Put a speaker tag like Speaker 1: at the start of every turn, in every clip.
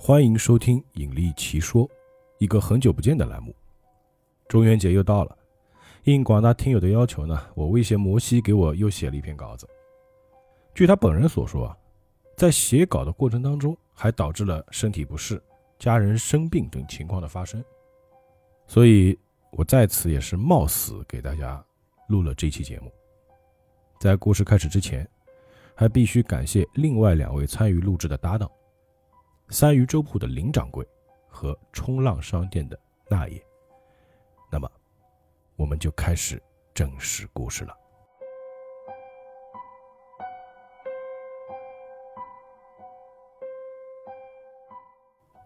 Speaker 1: 欢迎收听《引力奇说》，一个很久不见的栏目。中元节又到了，应广大听友的要求呢，我威胁摩西给我又写了一篇稿子。据他本人所说啊，在写稿的过程当中，还导致了身体不适、家人生病等情况的发生，所以我在此也是冒死给大家录了这期节目。在故事开始之前，还必须感谢另外两位参与录制的搭档。三鱼粥铺的林掌柜和冲浪商店的那爷，那么我们就开始正式故事了。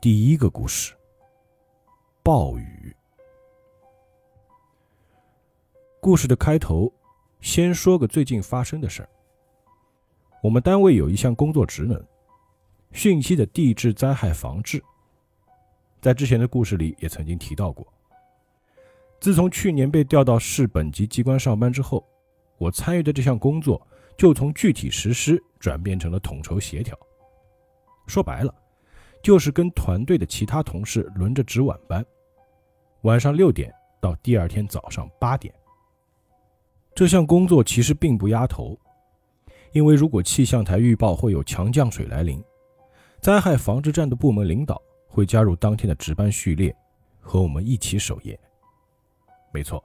Speaker 1: 第一个故事：暴雨。故事的开头，先说个最近发生的事儿。我们单位有一项工作职能。汛期的地质灾害防治，在之前的故事里也曾经提到过。自从去年被调到市本级机关上班之后，我参与的这项工作就从具体实施转变成了统筹协调。说白了，就是跟团队的其他同事轮着值晚班，晚上六点到第二天早上八点。这项工作其实并不压头，因为如果气象台预报会有强降水来临。灾害防治站的部门领导会加入当天的值班序列，和我们一起守夜。没错，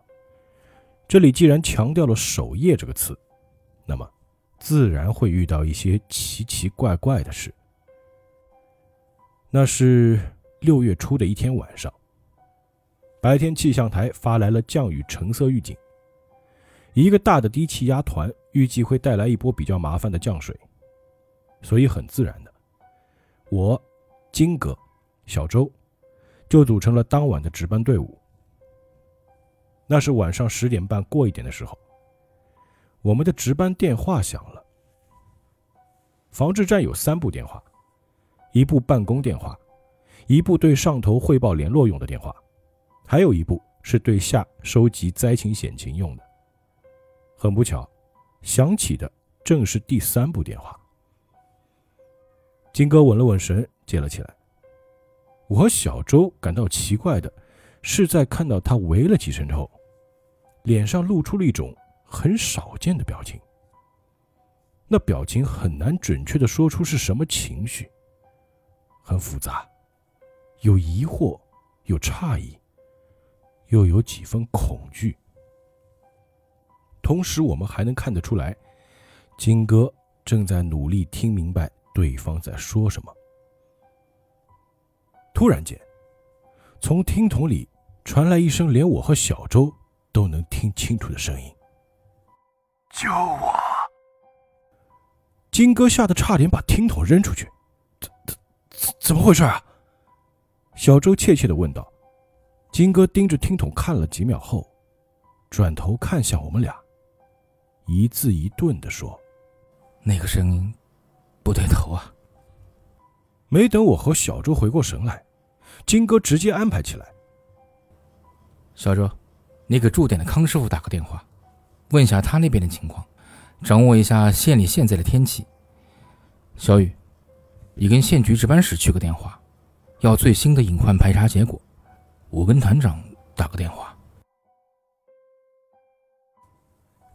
Speaker 1: 这里既然强调了“守夜”这个词，那么自然会遇到一些奇奇怪怪的事。那是六月初的一天晚上，白天气象台发来了降雨橙色预警，一个大的低气压团预计会带来一波比较麻烦的降水，所以很自然的。我、金哥、小周就组成了当晚的值班队伍。那是晚上十点半过一点的时候，我们的值班电话响了。防治站有三部电话，一部办公电话，一部对上头汇报联络用的电话，还有一部是对下收集灾情险情用的。很不巧，响起的正是第三部电话。金哥稳了稳神，接了起来。我和小周感到奇怪的是，在看到他喂了几声之后，脸上露出了一种很少见的表情。那表情很难准确的说出是什么情绪，很复杂，有疑惑，有诧异，又有几分恐惧。同时，我们还能看得出来，金哥正在努力听明白。对方在说什么？突然间，从听筒里传来一声连我和小周都能听清楚的声音：“
Speaker 2: 救我！”
Speaker 1: 金哥吓得差点把听筒扔出去。怎怎怎怎么回事啊？小周怯怯的问道。金哥盯着听筒看了几秒后，转头看向我们俩，一字一顿的说：“
Speaker 3: 那个声音。”不对头啊！
Speaker 1: 没等我和小周回过神来，金哥直接安排起来。
Speaker 3: 小周，你给驻点的康师傅打个电话，问下他那边的情况，掌握一下县里现在的天气。小雨，你跟县局值班室去个电话，要最新的隐患排查结果。我跟团长打个电话。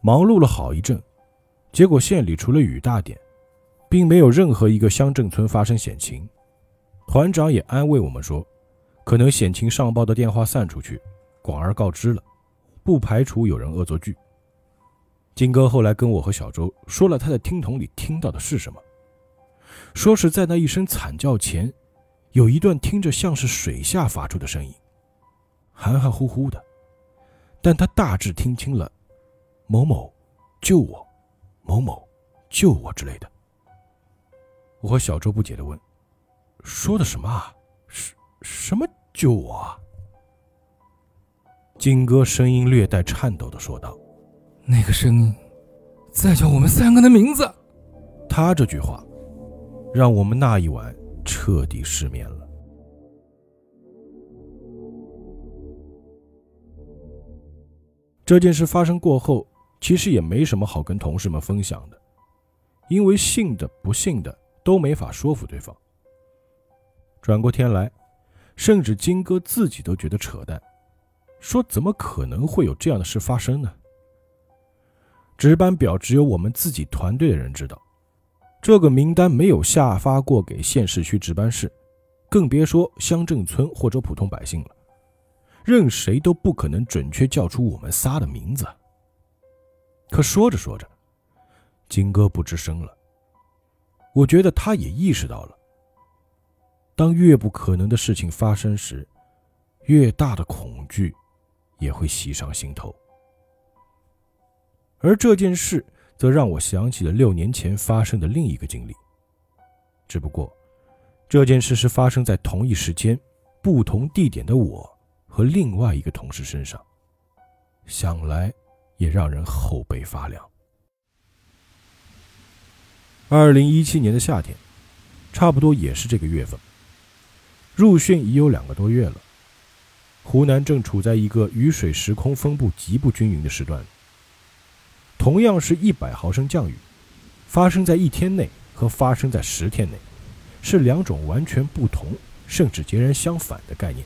Speaker 1: 忙碌了好一阵，结果县里除了雨大点。并没有任何一个乡镇村发生险情，团长也安慰我们说，可能险情上报的电话散出去，广而告之了，不排除有人恶作剧。金哥后来跟我和小周说了他在听筒里听到的是什么，说是在那一声惨叫前，有一段听着像是水下发出的声音，含含糊糊的，但他大致听清了“某某救我，某某救我”之类的。我和小周不解的问：“说的什么啊？什什么救我？”金哥声音略带颤抖的说道：“
Speaker 3: 那个声音，在叫我们三个的名字。”
Speaker 1: 他这句话，让我们那一晚彻底失眠了。这件事发生过后，其实也没什么好跟同事们分享的，因为信的不信的。都没法说服对方。转过天来，甚至金哥自己都觉得扯淡，说怎么可能会有这样的事发生呢？值班表只有我们自己团队的人知道，这个名单没有下发过给县市区值班室，更别说乡镇村或者普通百姓了。任谁都不可能准确叫出我们仨的名字。可说着说着，金哥不吱声了。我觉得他也意识到了，当越不可能的事情发生时，越大的恐惧也会袭上心头。而这件事则让我想起了六年前发生的另一个经历，只不过这件事是发生在同一时间、不同地点的我和另外一个同事身上，想来也让人后背发凉。二零一七年的夏天，差不多也是这个月份。入汛已有两个多月了，湖南正处在一个雨水时空分布极不均匀的时段。同样是一百毫升降雨，发生在一天内和发生在十天内，是两种完全不同甚至截然相反的概念。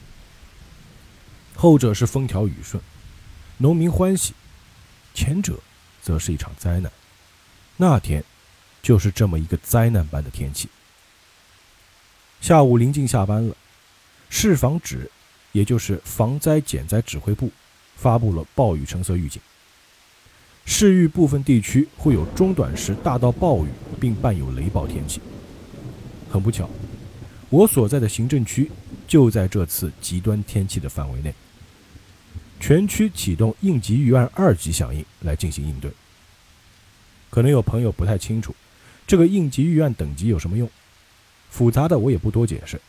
Speaker 1: 后者是风调雨顺，农民欢喜；前者则是一场灾难。那天。就是这么一个灾难般的天气。下午临近下班了，市防指，也就是防灾减灾指挥部，发布了暴雨橙色预警。市域部分地区会有中短时大到暴雨，并伴有雷暴天气。很不巧，我所在的行政区就在这次极端天气的范围内。全区启动应急预案二级响应来进行应对。可能有朋友不太清楚。这个应急预案等级有什么用？复杂的我也不多解释。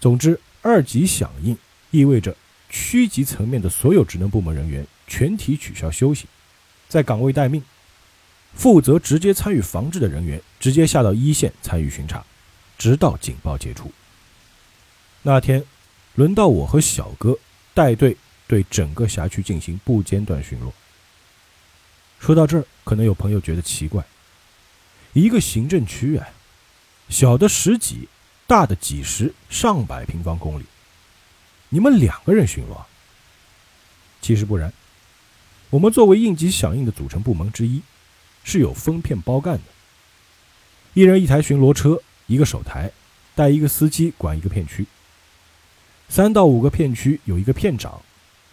Speaker 1: 总之，二级响应意味着区级层面的所有职能部门人员全体取消休息，在岗位待命；负责直接参与防治的人员直接下到一线参与巡查，直到警报解除。那天，轮到我和小哥带队对整个辖区进行不间断巡逻。说到这儿，可能有朋友觉得奇怪。一个行政区啊，小的十几，大的几十上百平方公里，你们两个人巡逻？其实不然，我们作为应急响应的组成部门之一，是有分片包干的。一人一台巡逻车，一个手台，带一个司机管一个片区。三到五个片区有一个片长，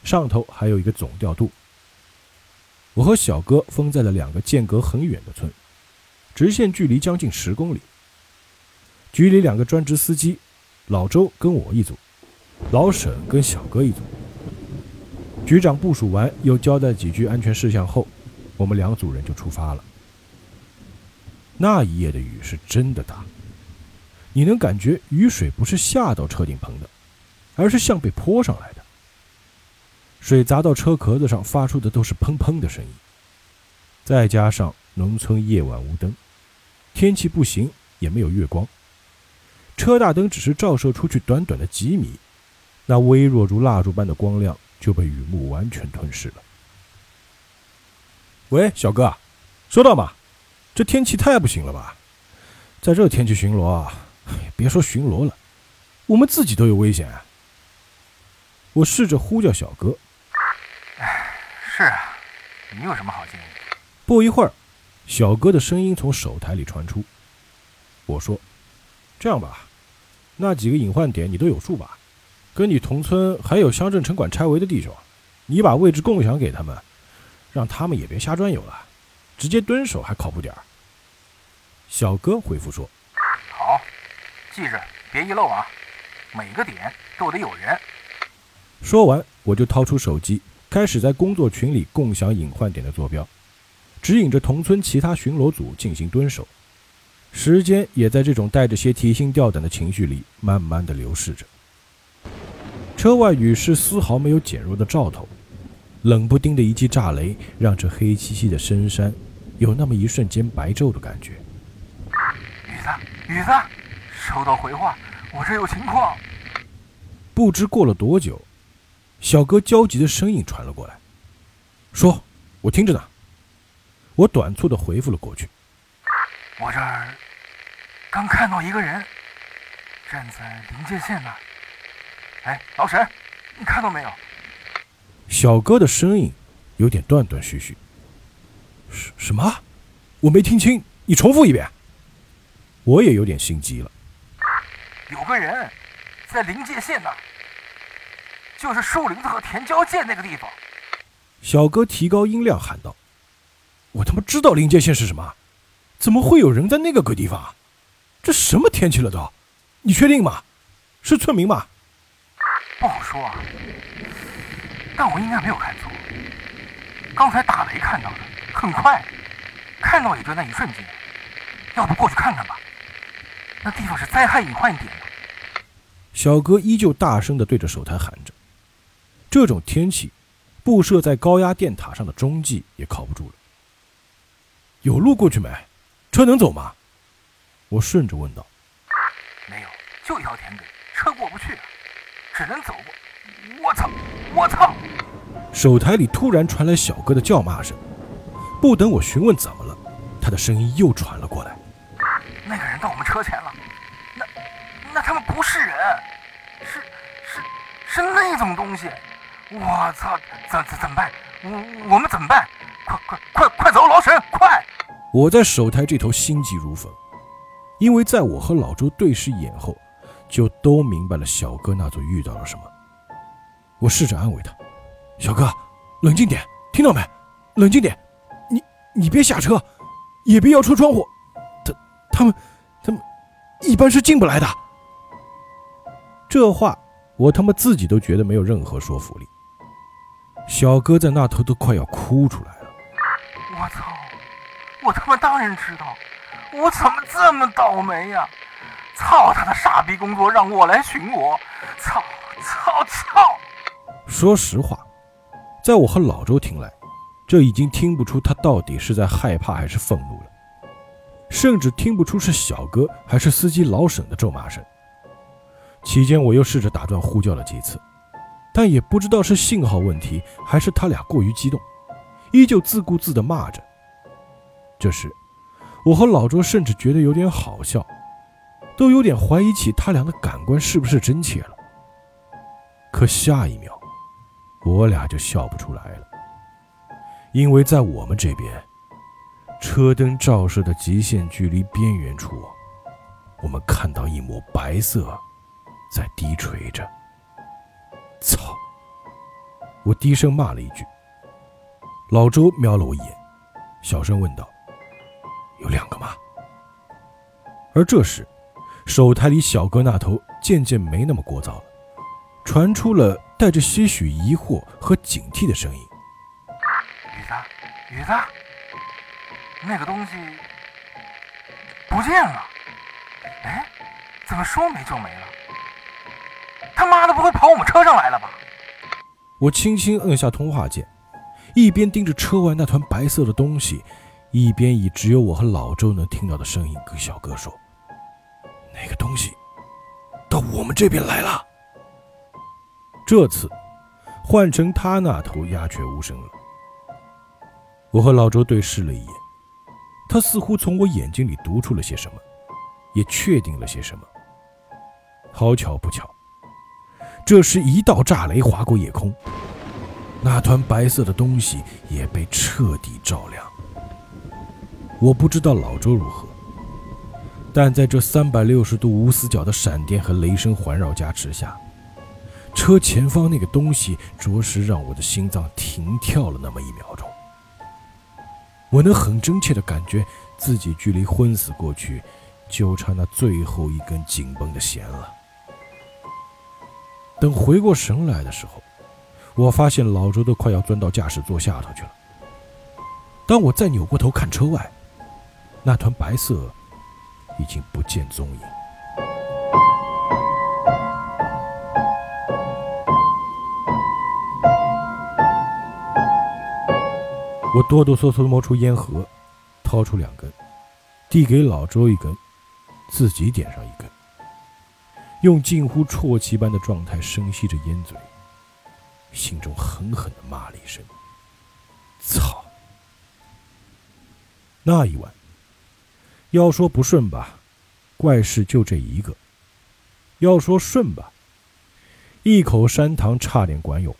Speaker 1: 上头还有一个总调度。我和小哥分在了两个间隔很远的村。直线距离将近十公里。局里两个专职司机，老周跟我一组，老沈跟小哥一组。局长部署完，又交代几句安全事项后，我们两组人就出发了。那一夜的雨是真的大，你能感觉雨水不是下到车顶棚的，而是像被泼上来的。水砸到车壳子上，发出的都是砰砰的声音。再加上农村夜晚无灯。天气不行，也没有月光，车大灯只是照射出去短短的几米，那微弱如蜡烛般的光亮就被雨幕完全吞噬了。喂，小哥，收到吗？这天气太不行了吧？在这天气巡逻啊，别说巡逻了，我们自己都有危险。我试着呼叫小哥。
Speaker 2: 哎，是啊，你有什么好建议？
Speaker 1: 不一会儿。小哥的声音从手台里传出。我说：“这样吧，那几个隐患点你都有数吧？跟你同村还有乡镇城管拆围的弟兄，你把位置共享给他们，让他们也别瞎转悠了，直接蹲守还靠谱点儿。”小哥回复说：“
Speaker 2: 好，记着别遗漏啊，每个点都得有人。”
Speaker 1: 说完，我就掏出手机，开始在工作群里共享隐患点的坐标。指引着同村其他巡逻组进行蹲守，时间也在这种带着些提心吊胆的情绪里慢慢的流逝着。车外雨势丝毫没有减弱的兆头，冷不丁的一记炸雷让这黑漆漆的深山有那么一瞬间白昼的感觉。
Speaker 2: 雨子，雨子，收到回话，我这有情况。
Speaker 1: 不知过了多久，小哥焦急的声音传了过来，说：“我听着呢。”我短促的回复了过去。
Speaker 2: 我这儿刚看到一个人，
Speaker 3: 站在临界线那儿。哎，老沈，你看到没有？
Speaker 1: 小哥的声音有点断断续续。什什么？我没听清，你重复一遍。我也有点心急了。
Speaker 3: 有个人在临界线那儿，就是树林子和田交界那个地方。
Speaker 1: 小哥提高音量喊道：“我他妈知道临界线是什么，怎么会有人在那个鬼地方啊？这什么天气了都？你确定吗？是村民吗？”
Speaker 3: 不好说啊，但我应该没有看错。刚才打雷看到的，很快，看到也就那一瞬间。要不过去看看吧？那地方是灾害隐患点的。
Speaker 1: 小哥依旧大声地对着手台喊着：“这种天气，布设在高压电塔上的中继也靠不住了。有路过去没？车能走吗？”我顺着问道。
Speaker 3: “没有，就一条田埂，车过不去。”只能走过。我操！我操！
Speaker 1: 手台里突然传来小哥的叫骂声。不等我询问怎么了，他的声音又传了过来：“
Speaker 3: 那个人到我们车前了。那……那他们不是人，是是是那种东西。我操！怎怎怎么办？我我们怎么办？快快快快走，老沈，快！”
Speaker 1: 我在手台这头心急如焚，因为在我和老周对视眼后。就都明白了小哥那座遇到了什么。我试着安慰他：“小哥，冷静点，听到没？冷静点，你你别下车，也别摇车窗户。他他们他们一般是进不来的。”这话我他妈自己都觉得没有任何说服力。小哥在那头都快要哭出来。
Speaker 3: 我操！我他妈当然知道，我怎么这么倒霉呀？操他的傻逼工作，让我来巡逻！操操操！
Speaker 1: 说实话，在我和老周听来，这已经听不出他到底是在害怕还是愤怒了，甚至听不出是小哥还是司机老沈的咒骂声。期间，我又试着打断呼叫了几次，但也不知道是信号问题还是他俩过于激动，依旧自顾自地骂着。这时，我和老周甚至觉得有点好笑。都有点怀疑起他俩的感官是不是真切了。可下一秒，我俩就笑不出来了，因为在我们这边，车灯照射的极限距离边缘处，我们看到一抹白色在低垂着。操！我低声骂了一句。老周瞄了我一眼，小声问道：“有两个吗？”而这时。手台里小哥那头渐渐没那么聒噪了，传出了带着些许疑惑和警惕的声音：“
Speaker 3: 雨子，雨子，那个东西不见了！哎，怎么说没就没了？他妈的，不会跑我们车上来了吧？”
Speaker 1: 我轻轻摁下通话键，一边盯着车外那团白色的东西，一边以只有我和老周能听到的声音跟小哥说。那个东西到我们这边来了。这次换成他那头鸦雀无声了。我和老周对视了一眼，他似乎从我眼睛里读出了些什么，也确定了些什么。好巧不巧，这时一道炸雷划过夜空，那团白色的东西也被彻底照亮。我不知道老周如何。但在这三百六十度无死角的闪电和雷声环绕加持下，车前方那个东西着实让我的心脏停跳了那么一秒钟。我能很真切地感觉自己距离昏死过去就差那最后一根紧绷的弦了。等回过神来的时候，我发现老周都快要钻到驾驶座下头去了。当我再扭过头看车外，那团白色。已经不见踪影。我哆哆嗦嗦摸出烟盒，掏出两根，递给老周一根，自己点上一根，用近乎啜泣般的状态深吸着烟嘴，心中狠狠的骂了一声：“操！”那一晚。要说不顺吧，怪事就这一个。要说顺吧，一口山塘差点管用。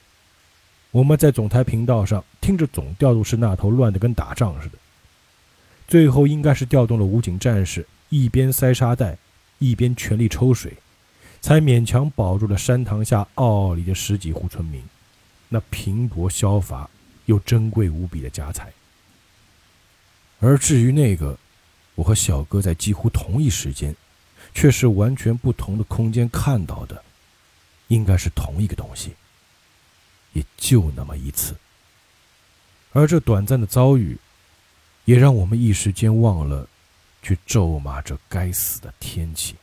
Speaker 1: 我们在总台频道上听着总调度室那头乱得跟打仗似的，最后应该是调动了武警战士，一边塞沙袋，一边全力抽水，才勉强保住了山塘下坳坳里的十几户村民，那贫薄消乏又珍贵无比的家财。而至于那个，我和小哥在几乎同一时间，却是完全不同的空间看到的，应该是同一个东西。也就那么一次，而这短暂的遭遇，也让我们一时间忘了去咒骂这该死的天气。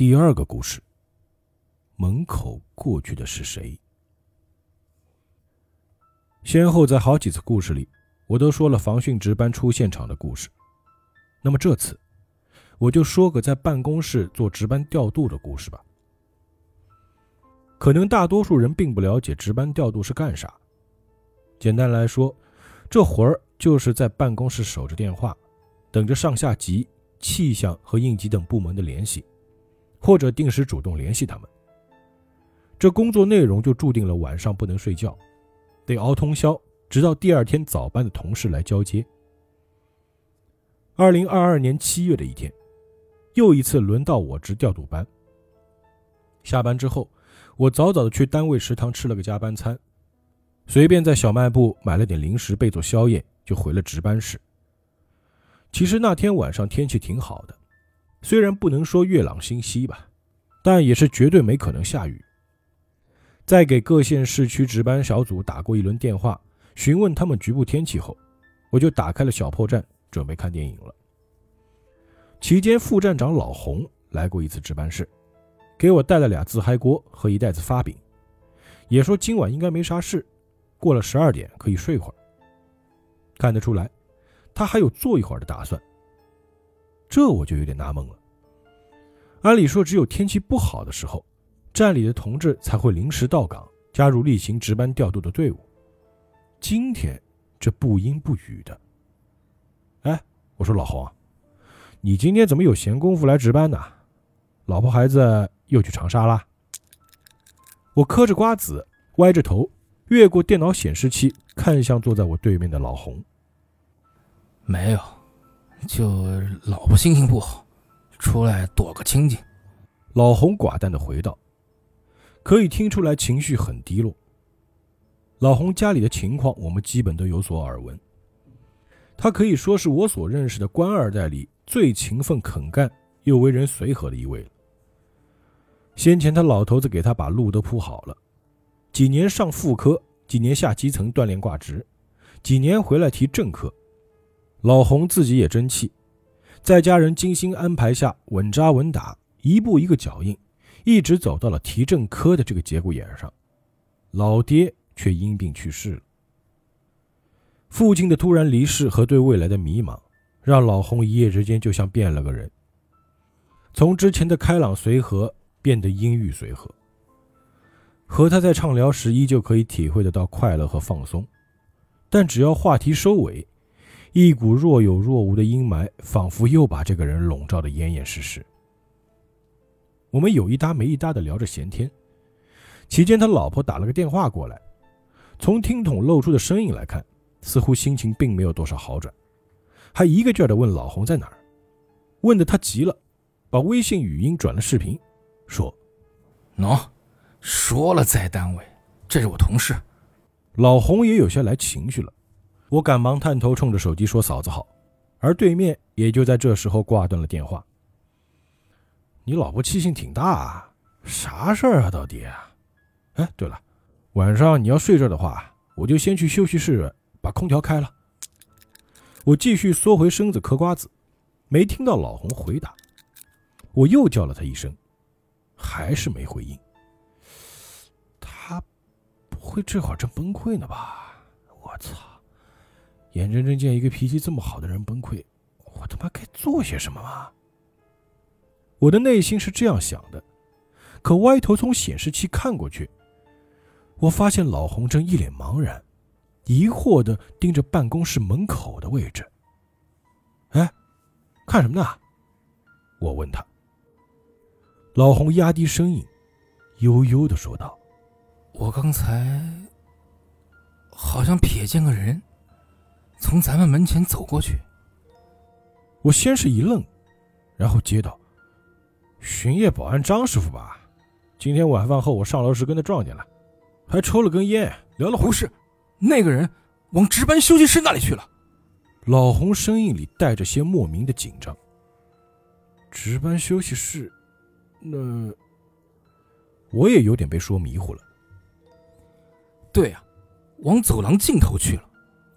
Speaker 1: 第二个故事。门口过去的是谁？先后在好几次故事里，我都说了防汛值班出现场的故事。那么这次，我就说个在办公室做值班调度的故事吧。可能大多数人并不了解值班调度是干啥。简单来说，这活儿就是在办公室守着电话，等着上下级、气象和应急等部门的联系，或者定时主动联系他们。这工作内容就注定了晚上不能睡觉，得熬通宵，直到第二天早班的同事来交接。二零二二年七月的一天，又一次轮到我值调度班。下班之后，我早早的去单位食堂吃了个加班餐，随便在小卖部买了点零食备做宵夜，就回了值班室。其实那天晚上天气挺好的，虽然不能说月朗星稀吧，但也是绝对没可能下雨。在给各县市区值班小组打过一轮电话，询问他们局部天气后，我就打开了小破站，准备看电影了。期间，副站长老洪来过一次值班室，给我带了俩自嗨锅和一袋子发饼，也说今晚应该没啥事，过了十二点可以睡会儿。看得出来，他还有坐一会儿的打算。这我就有点纳闷了。按理说，只有天气不好的时候。站里的同志才会临时到岗，加入例行值班调度的队伍。今天这不阴不雨的，哎，我说老洪，你今天怎么有闲工夫来值班呢？老婆孩子又去长沙啦？我嗑着瓜子，歪着头，越过电脑显示器，看向坐在我对面的老洪。
Speaker 3: 没有，就老婆心情不好，出来躲个清静。
Speaker 1: 老洪寡淡的回道。可以听出来情绪很低落。老洪家里的情况，我们基本都有所耳闻。他可以说是我所认识的官二代里最勤奋肯干又为人随和的一位了。先前他老头子给他把路都铺好了，几年上副科，几年下基层锻炼挂职，几年回来提正科。老洪自己也争气，在家人精心安排下，稳扎稳打，一步一个脚印。一直走到了提正科的这个节骨眼上，老爹却因病去世了。父亲的突然离世和对未来的迷茫，让老洪一夜之间就像变了个人，从之前的开朗随和变得阴郁随和。和他在畅聊时，依旧可以体会得到快乐和放松，但只要话题收尾，一股若有若无的阴霾仿佛又把这个人笼罩得严严实实。我们有一搭没一搭的聊着闲天，期间他老婆打了个电话过来，从听筒露出的声音来看，似乎心情并没有多少好转，还一个劲儿的问老洪在哪儿，问的他急了，把微信语音转了视频，说：“
Speaker 3: 喏，说了在单位，这是我同事。”
Speaker 1: 老洪也有些来情绪了，我赶忙探头冲着手机说：“嫂子好。”而对面也就在这时候挂断了电话。你老婆气性挺大，啊，啥事儿啊？到底？哎，对了，晚上你要睡这儿的话，我就先去休息室把空调开了。我继续缩回身子嗑瓜子，没听到老洪回答。我又叫了他一声，还是没回应。他不会这会儿正崩溃呢吧？我操！眼睁睁见一个脾气这么好的人崩溃，我他妈该做些什么吗？我的内心是这样想的，可歪头从显示器看过去，我发现老洪正一脸茫然，疑惑的盯着办公室门口的位置。哎，看什么呢？我问他。老洪压低声音，悠悠的说道：“
Speaker 3: 我刚才好像瞥见个人从咱们门前走过去。”
Speaker 1: 我先是一愣，然后接道。巡夜保安张师傅吧，今天晚饭后我上楼时跟他撞见了，还抽了根烟，聊了会。
Speaker 3: 不是，那个人往值班休息室那里去了。
Speaker 1: 老洪声音里带着些莫名的紧张。值班休息室，那我也有点被说迷糊了。
Speaker 3: 对啊，往走廊尽头去了。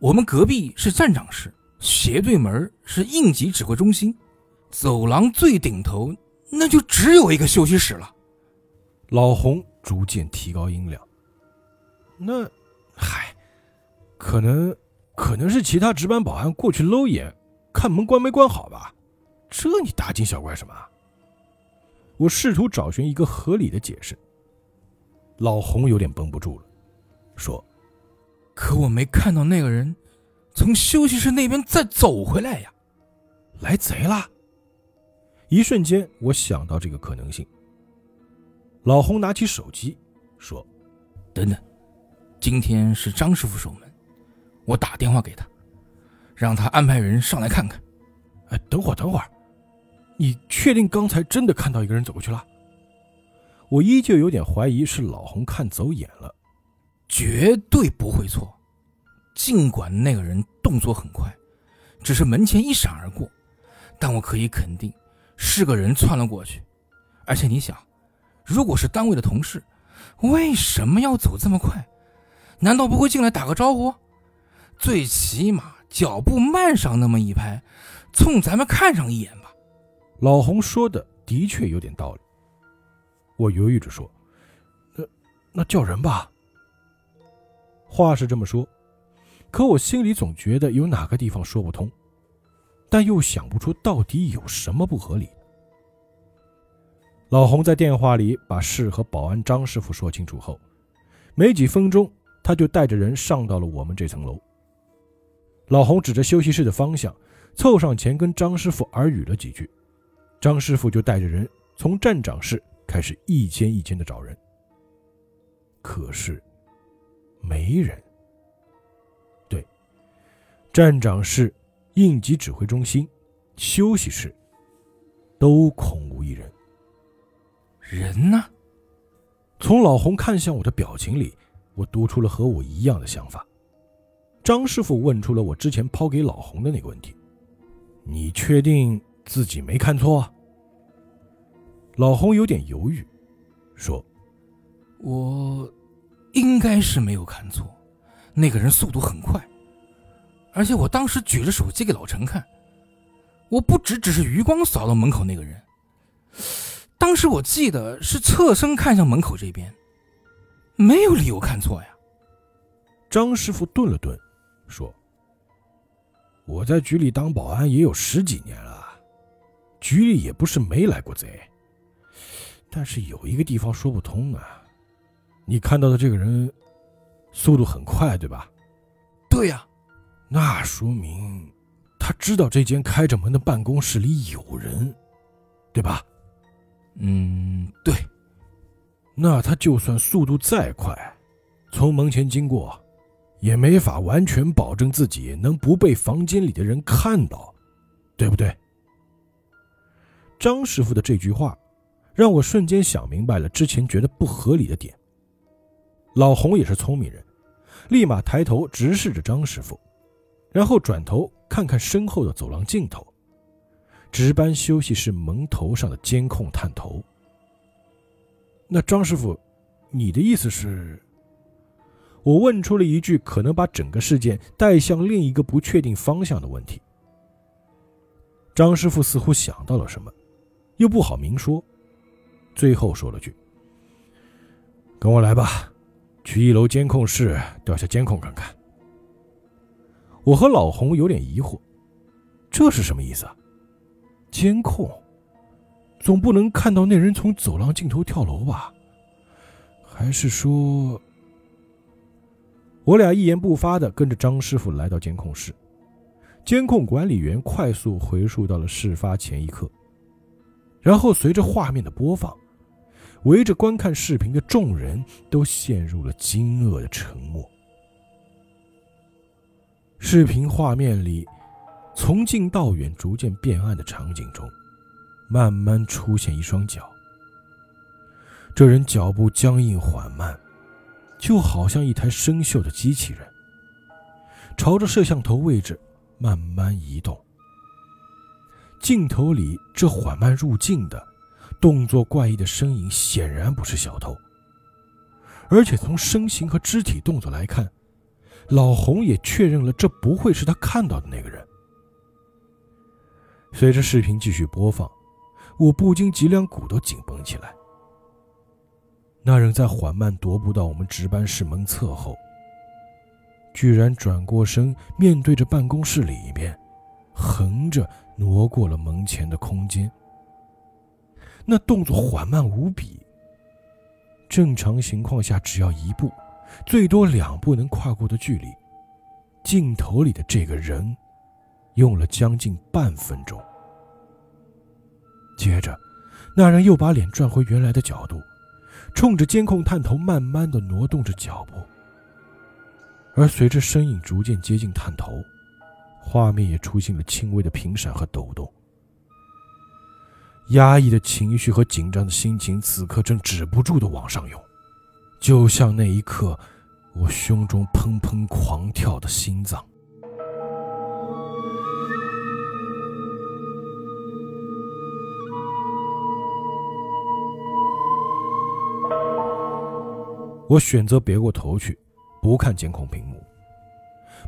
Speaker 3: 我们隔壁是站长室，斜对门是应急指挥中心，走廊最顶头。那就只有一个休息室了。
Speaker 1: 老洪逐渐提高音量。那，嗨，可能可能是其他值班保安过去搂眼，看门关没关好吧？这你大惊小怪什么？我试图找寻一个合理的解释。老洪有点绷不住了，说：“
Speaker 3: 可我没看到那个人从休息室那边再走回来呀，
Speaker 1: 来贼了。”一瞬间，我想到这个可能性。老洪拿起手机，说：“
Speaker 3: 等等，今天是张师傅守门，我打电话给他，让他安排人上来看看。”
Speaker 1: 哎，等会儿，等会儿，你确定刚才真的看到一个人走过去了？我依旧有点怀疑是老洪看走眼了，
Speaker 3: 绝对不会错。尽管那个人动作很快，只是门前一闪而过，但我可以肯定。是个人窜了过去，而且你想，如果是单位的同事，为什么要走这么快？难道不会进来打个招呼？最起码脚步慢上那么一拍，冲咱们看上一眼吧。
Speaker 1: 老洪说的的确有点道理。我犹豫着说：“那那叫人吧。”话是这么说，可我心里总觉得有哪个地方说不通。但又想不出到底有什么不合理。老洪在电话里把事和保安张师傅说清楚后，没几分钟，他就带着人上到了我们这层楼。老洪指着休息室的方向，凑上前跟张师傅耳语了几句，张师傅就带着人从站长室开始一间一间的找人。可是，没人。对，站长室。应急指挥中心、休息室都空无一人。
Speaker 3: 人呢？
Speaker 1: 从老洪看向我的表情里，我读出了和我一样的想法。张师傅问出了我之前抛给老洪的那个问题：“你确定自己没看错？”老洪有点犹豫，说：“
Speaker 3: 我应该是没有看错，那个人速度很快。”而且我当时举着手机给老陈看，我不只只是余光扫到门口那个人，当时我记得是侧身看向门口这边，没有理由看错呀。
Speaker 1: 张师傅顿了顿，说：“我在局里当保安也有十几年了，局里也不是没来过贼，但是有一个地方说不通啊，你看到的这个人速度很快，对吧？”“
Speaker 3: 对呀。”
Speaker 1: 那说明，他知道这间开着门的办公室里有人，对吧？
Speaker 3: 嗯，对。
Speaker 1: 那他就算速度再快，从门前经过，也没法完全保证自己能不被房间里的人看到，对不对？张师傅的这句话，让我瞬间想明白了之前觉得不合理的点。老洪也是聪明人，立马抬头直视着张师傅。然后转头看看身后的走廊尽头，值班休息室门头上的监控探头。那张师傅，你的意思是？我问出了一句可能把整个事件带向另一个不确定方向的问题。张师傅似乎想到了什么，又不好明说，最后说了句：“跟我来吧，去一楼监控室调下监控看看。”我和老洪有点疑惑，这是什么意思啊？监控，总不能看到那人从走廊尽头跳楼吧？还是说……我俩一言不发的跟着张师傅来到监控室，监控管理员快速回溯到了事发前一刻，然后随着画面的播放，围着观看视频的众人都陷入了惊愕的沉默。视频画面里，从近到远、逐渐变暗的场景中，慢慢出现一双脚。这人脚步僵硬缓慢。就好像一台生锈的机器人，朝着摄像头位置慢慢移动。镜头里这缓慢入镜的、动作怪异的身影，显然不是小偷。而且从身形和肢体动作来看，老洪也确认了这不会是他看到的那个人。随着视频继续播放，我不禁脊梁骨都紧绷起来。那人在缓慢踱步到我们值班室门侧后，居然转过身，面对着办公室里边，横着挪过了门前的空间。那动作缓慢无比。正常情况下，只要一步，最多两步能跨过的距离，镜头里的这个人，用了将近半分钟。接着，那人又把脸转回原来的角度。冲着监控探头，慢慢的挪动着脚步，而随着身影逐渐接近探头，画面也出现了轻微的频闪和抖动。压抑的情绪和紧张的心情，此刻正止不住的往上涌，就像那一刻，我胸中砰砰狂跳的心脏。我选择别过头去，不看监控屏幕。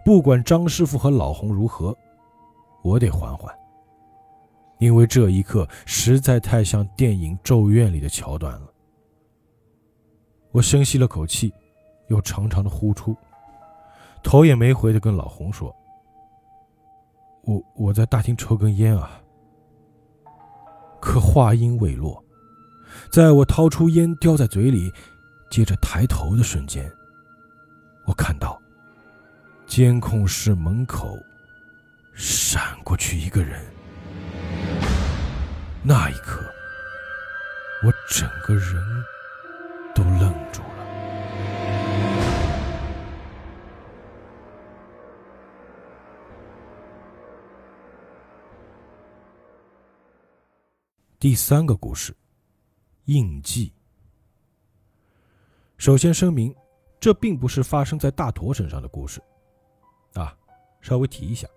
Speaker 1: 不管张师傅和老洪如何，我得缓缓，因为这一刻实在太像电影《咒怨》里的桥段了。我深吸了口气，又长长的呼出，头也没回的跟老洪说：“我我在大厅抽根烟啊。”可话音未落，在我掏出烟叼在嘴里。接着抬头的瞬间，我看到监控室门口闪过去一个人。那一刻，我整个人都愣住了。第三个故事，印记。首先声明，这并不是发生在大坨身上的故事，啊，稍微提一下，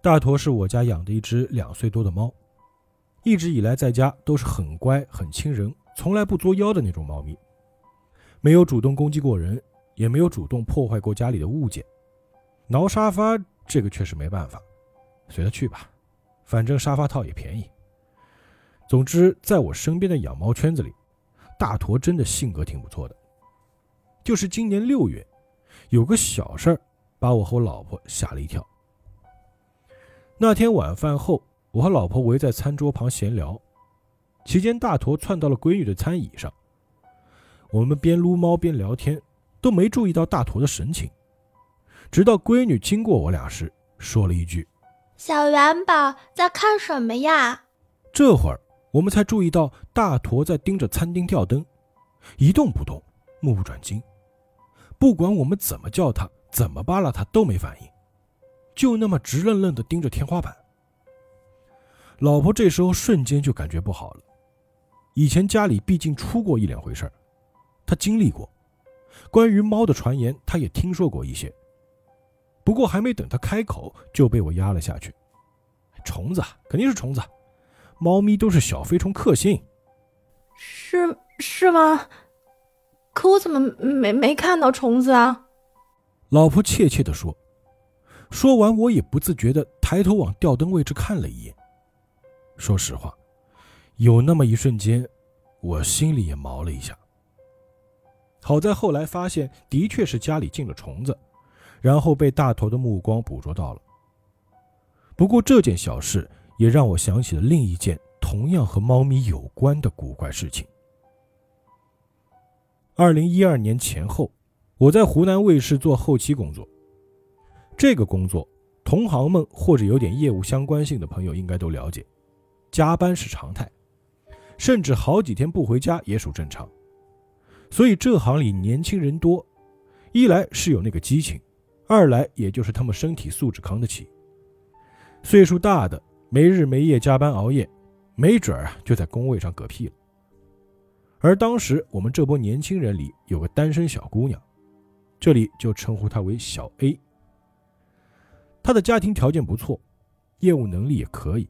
Speaker 1: 大坨是我家养的一只两岁多的猫，一直以来在家都是很乖、很亲人，从来不作妖的那种猫咪，没有主动攻击过人，也没有主动破坏过家里的物件，挠沙发这个确实没办法，随他去吧，反正沙发套也便宜。总之，在我身边的养猫圈子里，大坨真的性格挺不错的。就是今年六月，有个小事儿，把我和我老婆吓了一跳。那天晚饭后，我和老婆围在餐桌旁闲聊，期间大坨窜到了闺女的餐椅上。我们边撸猫边聊天，都没注意到大坨的神情，直到闺女经过我俩时，说了一句：“
Speaker 4: 小元宝在看什么呀？”
Speaker 1: 这会儿我们才注意到大坨在盯着餐厅吊灯，一动不动，目不转睛。不管我们怎么叫他，怎么扒拉他都没反应，就那么直愣愣地盯着天花板。老婆这时候瞬间就感觉不好了。以前家里毕竟出过一两回事儿，她经历过。关于猫的传言，她也听说过一些。不过还没等她开口，就被我压了下去。虫子肯定是虫子，猫咪都是小飞虫克星。
Speaker 4: 是是吗？可我怎么没没看到虫子啊？
Speaker 1: 老婆怯怯地说。说完，我也不自觉地抬头往吊灯位置看了一眼。说实话，有那么一瞬间，我心里也毛了一下。好在后来发现，的确是家里进了虫子，然后被大头的目光捕捉到了。不过这件小事也让我想起了另一件同样和猫咪有关的古怪事情。二零一二年前后，我在湖南卫视做后期工作。这个工作，同行们或者有点业务相关性的朋友应该都了解，加班是常态，甚至好几天不回家也属正常。所以这行里年轻人多，一来是有那个激情，二来也就是他们身体素质扛得起。岁数大的没日没夜加班熬夜，没准儿就在工位上嗝屁了。而当时我们这波年轻人里有个单身小姑娘，这里就称呼她为小 A。她的家庭条件不错，业务能力也可以。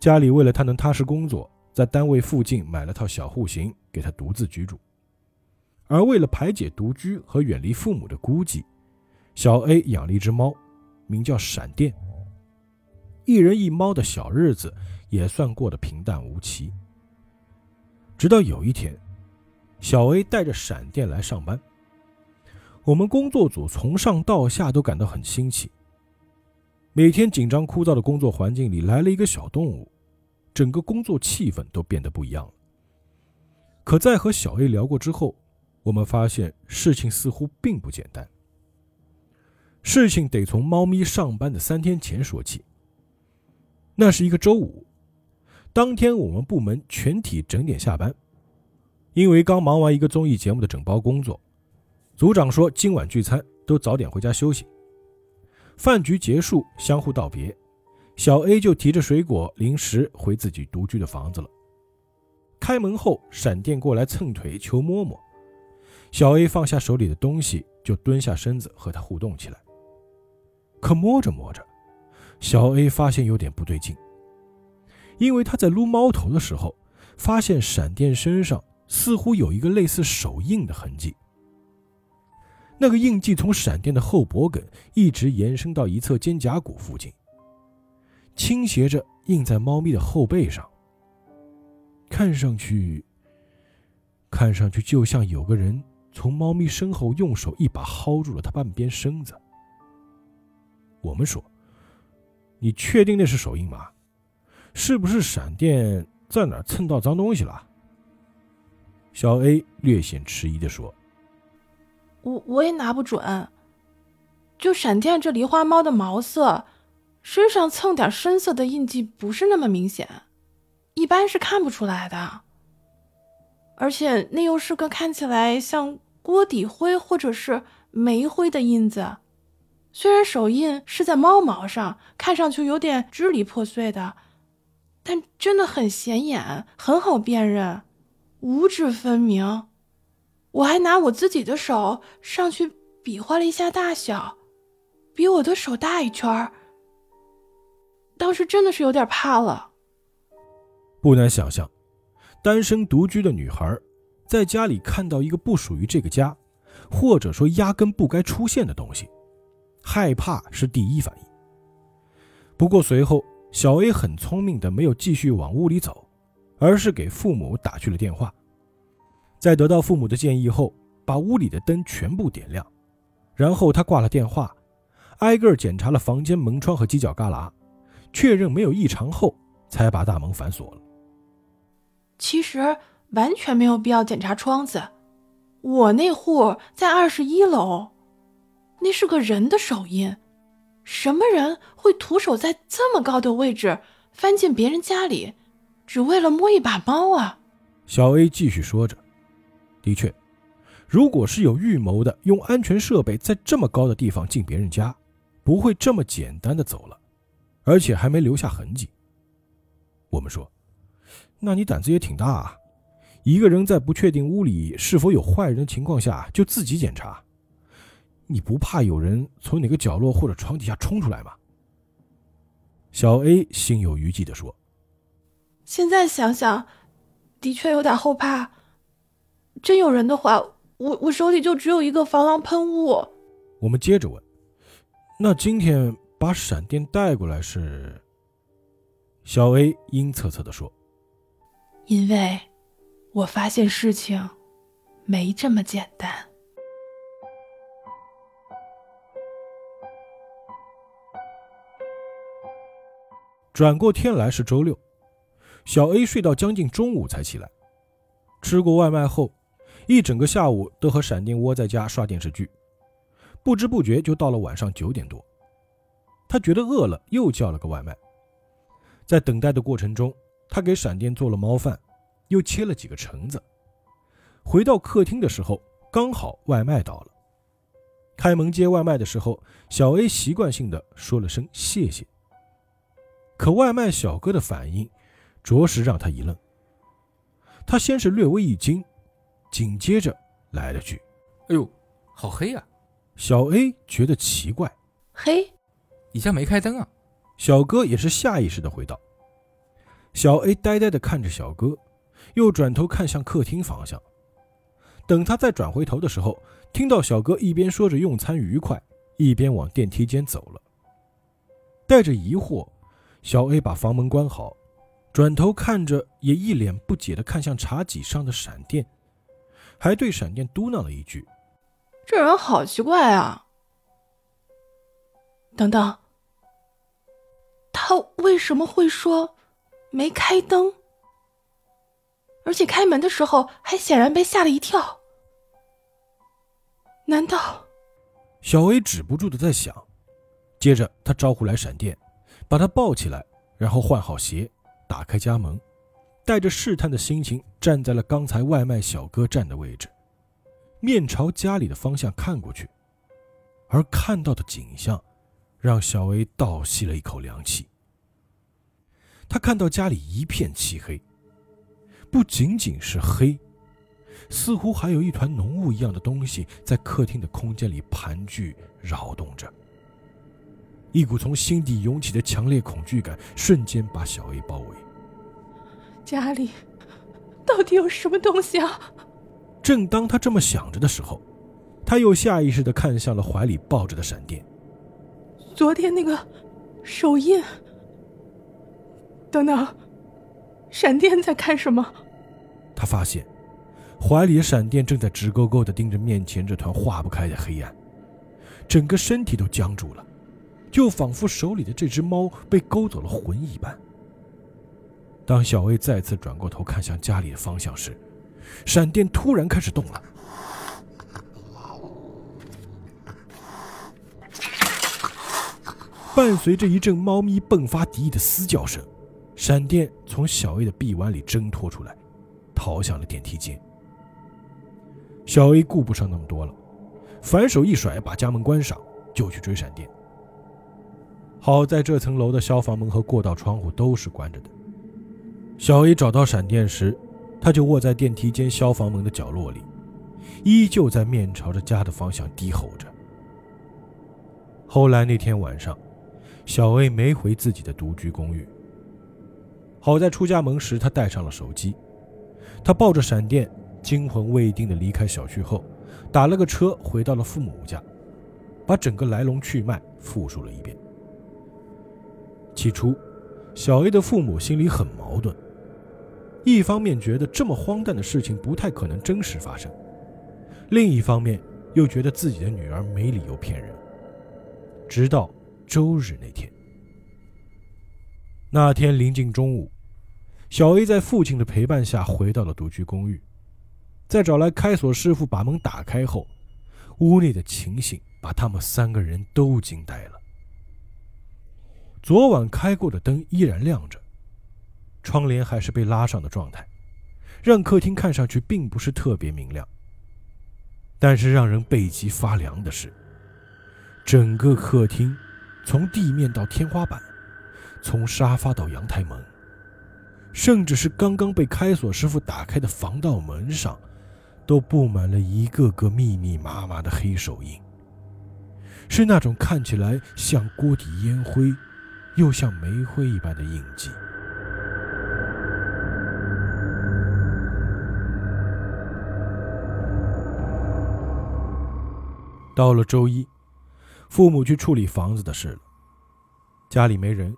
Speaker 1: 家里为了他能踏实工作，在单位附近买了套小户型给他独自居住。而为了排解独居和远离父母的孤寂，小 A 养了一只猫，名叫闪电。一人一猫的小日子也算过得平淡无奇。直到有一天，小 A 带着闪电来上班。我们工作组从上到下都感到很新奇。每天紧张枯燥的工作环境里来了一个小动物，整个工作气氛都变得不一样了。可在和小 A 聊过之后，我们发现事情似乎并不简单。事情得从猫咪上班的三天前说起。那是一个周五。当天我们部门全体整点下班，因为刚忙完一个综艺节目的整包工作，组长说今晚聚餐，都早点回家休息。饭局结束，相互道别，小 A 就提着水果零食回自己独居的房子了。开门后，闪电过来蹭腿求摸摸，小 A 放下手里的东西，就蹲下身子和他互动起来。可摸着摸着，小 A 发现有点不对劲。因为他在撸猫头的时候，发现闪电身上似乎有一个类似手印的痕迹。那个印记从闪电的后脖梗一直延伸到一侧肩胛骨附近，倾斜着印在猫咪的后背上。看上去，看上去就像有个人从猫咪身后用手一把薅住了它半边身子。我们说：“你确定那是手印吗？”是不是闪电在哪蹭到脏东西了？小 A 略显迟疑的说：“
Speaker 4: 我我也拿不准。就闪电这狸花猫的毛色，身上蹭点深色的印记不是那么明显，一般是看不出来的。而且那又是个看起来像锅底灰或者是煤灰的印子，虽然手印是在猫毛上，看上去有点支离破碎的。”但真的很显眼，很好辨认，五指分明。我还拿我自己的手上去比划了一下大小，比我的手大一圈儿。当时真的是有点怕了。
Speaker 1: 不难想象，单身独居的女孩，在家里看到一个不属于这个家，或者说压根不该出现的东西，害怕是第一反应。不过随后。小 A 很聪明的，没有继续往屋里走，而是给父母打去了电话。在得到父母的建议后，把屋里的灯全部点亮，然后他挂了电话，挨个检查了房间门窗和犄角旮旯，确认没有异常后，才把大门反锁了。
Speaker 4: 其实完全没有必要检查窗子，我那户在二十一楼，那是个人的手印。什么人会徒手在这么高的位置翻进别人家里，只为了摸一把猫啊？
Speaker 1: 小 A 继续说着：“的确，如果是有预谋的，用安全设备在这么高的地方进别人家，不会这么简单的走了，而且还没留下痕迹。”我们说：“那你胆子也挺大啊，一个人在不确定屋里是否有坏人的情况下，就自己检查。”你不怕有人从哪个角落或者床底下冲出来吗？小 A 心有余悸的说：“
Speaker 4: 现在想想，的确有点后怕。真有人的话，我我手里就只有一个防狼喷雾。”
Speaker 1: 我们接着问：“那今天把闪电带过来是？”小 A 阴恻恻的说：“
Speaker 4: 因为我发现事情没这么简单。”
Speaker 1: 转过天来是周六，小 A 睡到将近中午才起来，吃过外卖后，一整个下午都和闪电窝在家刷电视剧，不知不觉就到了晚上九点多。他觉得饿了，又叫了个外卖。在等待的过程中，他给闪电做了猫饭，又切了几个橙子。回到客厅的时候，刚好外卖到了。开门接外卖的时候，小 A 习惯性的说了声谢谢。可外卖小哥的反应。着实让他一愣。他先是略微一惊，紧接着来了句：“
Speaker 3: 哎呦，好黑呀！”
Speaker 1: 小 A 觉得奇怪：“
Speaker 4: 黑？
Speaker 3: 你家没开灯啊？”
Speaker 1: 小哥也是下意识的回道。小 A 呆呆的看着小哥，又转头看向客厅方向。等他再转回头的时候，听到小哥一边说着用餐愉快，一边往电梯间走了。带着疑惑，小 A 把房门关好。转头看着，也一脸不解的看向茶几上的闪电，还对闪电嘟囔了一句：“
Speaker 4: 这人好奇怪啊！”等等，他为什么会说没开灯？而且开门的时候还显然被吓了一跳。难道？
Speaker 1: 小 A 止不住的在想，接着他招呼来闪电，把他抱起来，然后换好鞋。打开家门，带着试探的心情站在了刚才外卖小哥站的位置，面朝家里的方向看过去，而看到的景象让小 A 倒吸了一口凉气。他看到家里一片漆黑，不仅仅是黑，似乎还有一团浓雾一样的东西在客厅的空间里盘踞扰动着。一股从心底涌起的强烈恐惧感瞬间把小 A 包围。
Speaker 4: 家里到底有什么东西啊？
Speaker 1: 正当他这么想着的时候，他又下意识的看向了怀里抱着的闪电。
Speaker 4: 昨天那个手印。等等，闪电在看什么？
Speaker 1: 他发现怀里的闪电正在直勾勾的盯着面前这团化不开的黑暗，整个身体都僵住了。就仿佛手里的这只猫被勾走了魂一般。当小 A 再次转过头看向家里的方向时，闪电突然开始动了。伴随着一阵猫咪迸发敌意的嘶叫声，闪电从小 A 的臂弯里挣脱出来，逃向了电梯间。小 A 顾不上那么多了，反手一甩，把家门关上，就去追闪电。好在这层楼的消防门和过道窗户都是关着的。小 A 找到闪电时，他就卧在电梯间消防门的角落里，依旧在面朝着家的方向低吼着。后来那天晚上，小 A 没回自己的独居公寓。好在出家门时他带上了手机，他抱着闪电，惊魂未定的离开小区后，打了个车回到了父母家，把整个来龙去脉复述了一遍。起初，小 A 的父母心里很矛盾。一方面觉得这么荒诞的事情不太可能真实发生，另一方面又觉得自己的女儿没理由骗人。直到周日那天，那天临近中午，小 A 在父亲的陪伴下回到了独居公寓，在找来开锁师傅把门打开后，屋内的情形把他们三个人都惊呆了。昨晚开过的灯依然亮着，窗帘还是被拉上的状态，让客厅看上去并不是特别明亮。但是让人背脊发凉的是，整个客厅，从地面到天花板，从沙发到阳台门，甚至是刚刚被开锁师傅打开的防盗门上，都布满了一个个密密麻麻的黑手印，是那种看起来像锅底烟灰。又像煤灰一般的印记。到了周一，父母去处理房子的事了。家里没人，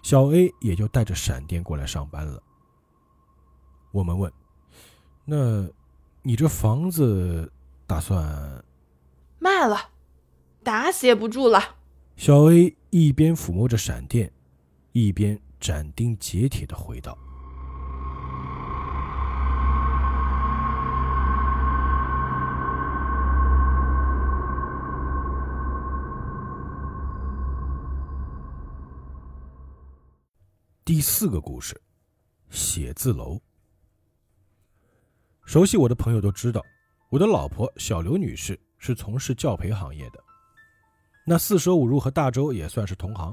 Speaker 1: 小 A 也就带着闪电过来上班了。我们问：“那，你这房子打算
Speaker 4: 卖了？打死也不住了。”
Speaker 1: 小 A 一边抚摸着闪电，一边斩钉截铁的回道：“第四个故事，写字楼。熟悉我的朋友都知道，我的老婆小刘女士是从事教培行业的。那四舍五入和大周也算是同行。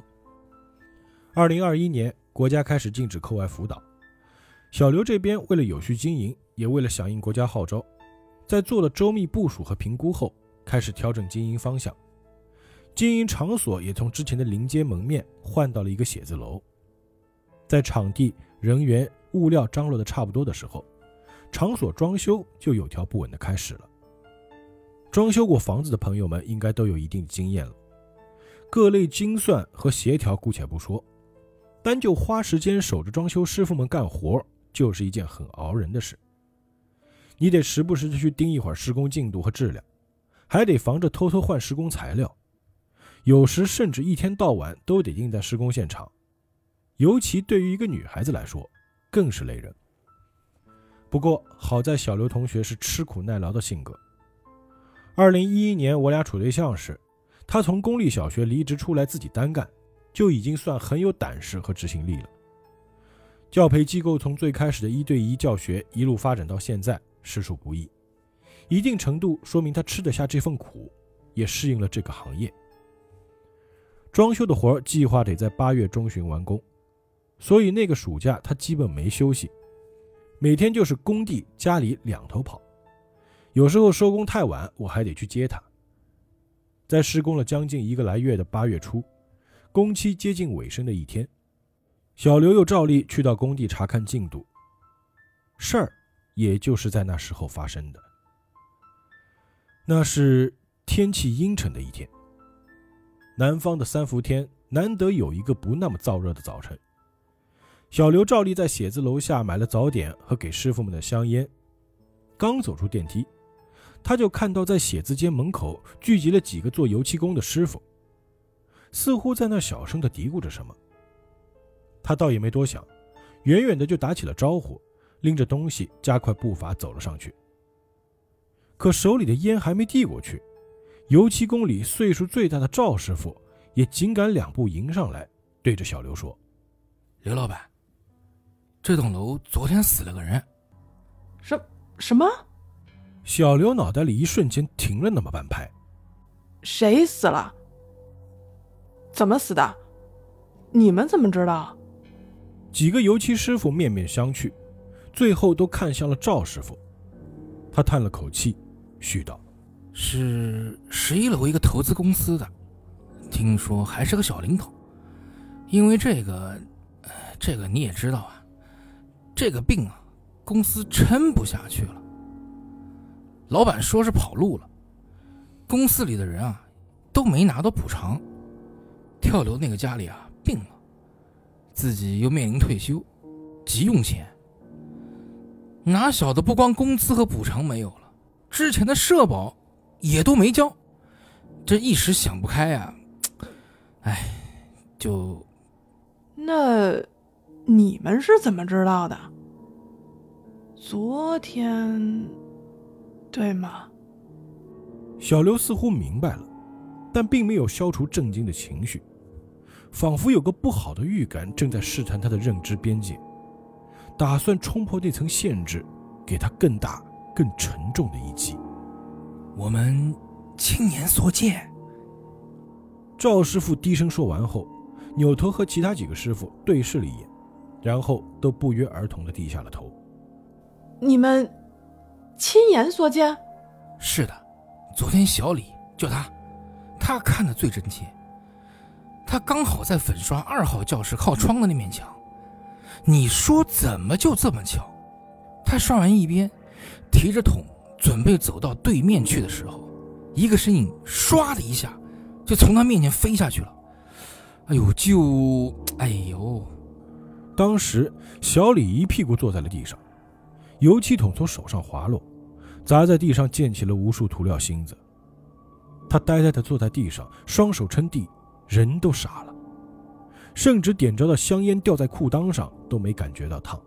Speaker 1: 二零二一年，国家开始禁止课外辅导，小刘这边为了有序经营，也为了响应国家号召，在做了周密部署和评估后，开始调整经营方向。经营场所也从之前的临街门面换到了一个写字楼。在场地、人员、物料张罗的差不多的时候，场所装修就有条不紊的开始了。装修过房子的朋友们应该都有一定的经验了。各类精算和协调姑且不说，单就花时间守着装修师傅们干活，就是一件很熬人的事。你得时不时的去盯一会儿施工进度和质量，还得防着偷偷换施工材料。有时甚至一天到晚都得盯在施工现场，尤其对于一个女孩子来说，更是累人。不过好在小刘同学是吃苦耐劳的性格。二零一一年我俩处对象时，他从公立小学离职出来自己单干，就已经算很有胆识和执行力了。教培机构从最开始的一对一教学一路发展到现在，实属不易，一定程度说明他吃得下这份苦，也适应了这个行业。装修的活计划得在八月中旬完工，所以那个暑假他基本没休息，每天就是工地家里两头跑。有时候收工太晚，我还得去接他。在施工了将近一个来月的八月初，工期接近尾声的一天，小刘又照例去到工地查看进度。事儿也就是在那时候发生的。那是天气阴沉的一天，南方的三伏天难得有一个不那么燥热的早晨。小刘照例在写字楼下买了早点和给师傅们的香烟，刚走出电梯。他就看到在写字间门口聚集了几个做油漆工的师傅，似乎在那小声的嘀咕着什么。他倒也没多想，远远的就打起了招呼，拎着东西加快步伐走了上去。可手里的烟还没递过去，油漆工里岁数最大的赵师傅也紧赶两步迎上来，对着小刘说：“
Speaker 3: 刘老板，这栋楼昨天死了个人。”“
Speaker 4: 什什么？”
Speaker 1: 小刘脑袋里一瞬间停了那么半拍，
Speaker 4: 谁死了？怎么死的？你们怎么知道？
Speaker 1: 几个油漆师傅面面相觑，最后都看向了赵师傅。他叹了口气，絮道：“
Speaker 3: 是十一楼一个投资公司的，听说还是个小领导。因为这个，这个你也知道啊，这个病啊，公司撑不下去了。”老板说是跑路了，公司里的人啊都没拿到补偿，跳楼那个家里啊病了，自己又面临退休，急用钱。哪晓得不光工资和补偿没有了，之前的社保也都没交，这一时想不开呀，哎，就
Speaker 4: 那你们是怎么知道的？昨天。对吗？
Speaker 1: 小刘似乎明白了，但并没有消除震惊的情绪，仿佛有个不好的预感正在试探他的认知边界，打算冲破那层限制，给他更大、更沉重的一击。
Speaker 3: 我们亲眼所见。
Speaker 1: 赵师傅低声说完后，扭头和其他几个师傅对视了一眼，然后都不约而同的低下了头。
Speaker 4: 你们。亲眼所见，
Speaker 3: 是的，昨天小李就他，他看的最真切。他刚好在粉刷二号教室靠窗的那面墙，你说怎么就这么巧？他刷完一边，提着桶准备走到对面去的时候，一个身影唰的一下就从他面前飞下去了。哎呦，就哎呦！
Speaker 1: 当时小李一屁股坐在了地上。油漆桶从手上滑落，砸在地上，溅起了无数涂料芯子。他呆呆地坐在地上，双手撑地，人都傻了，甚至点着的香烟掉在裤裆上都没感觉到烫。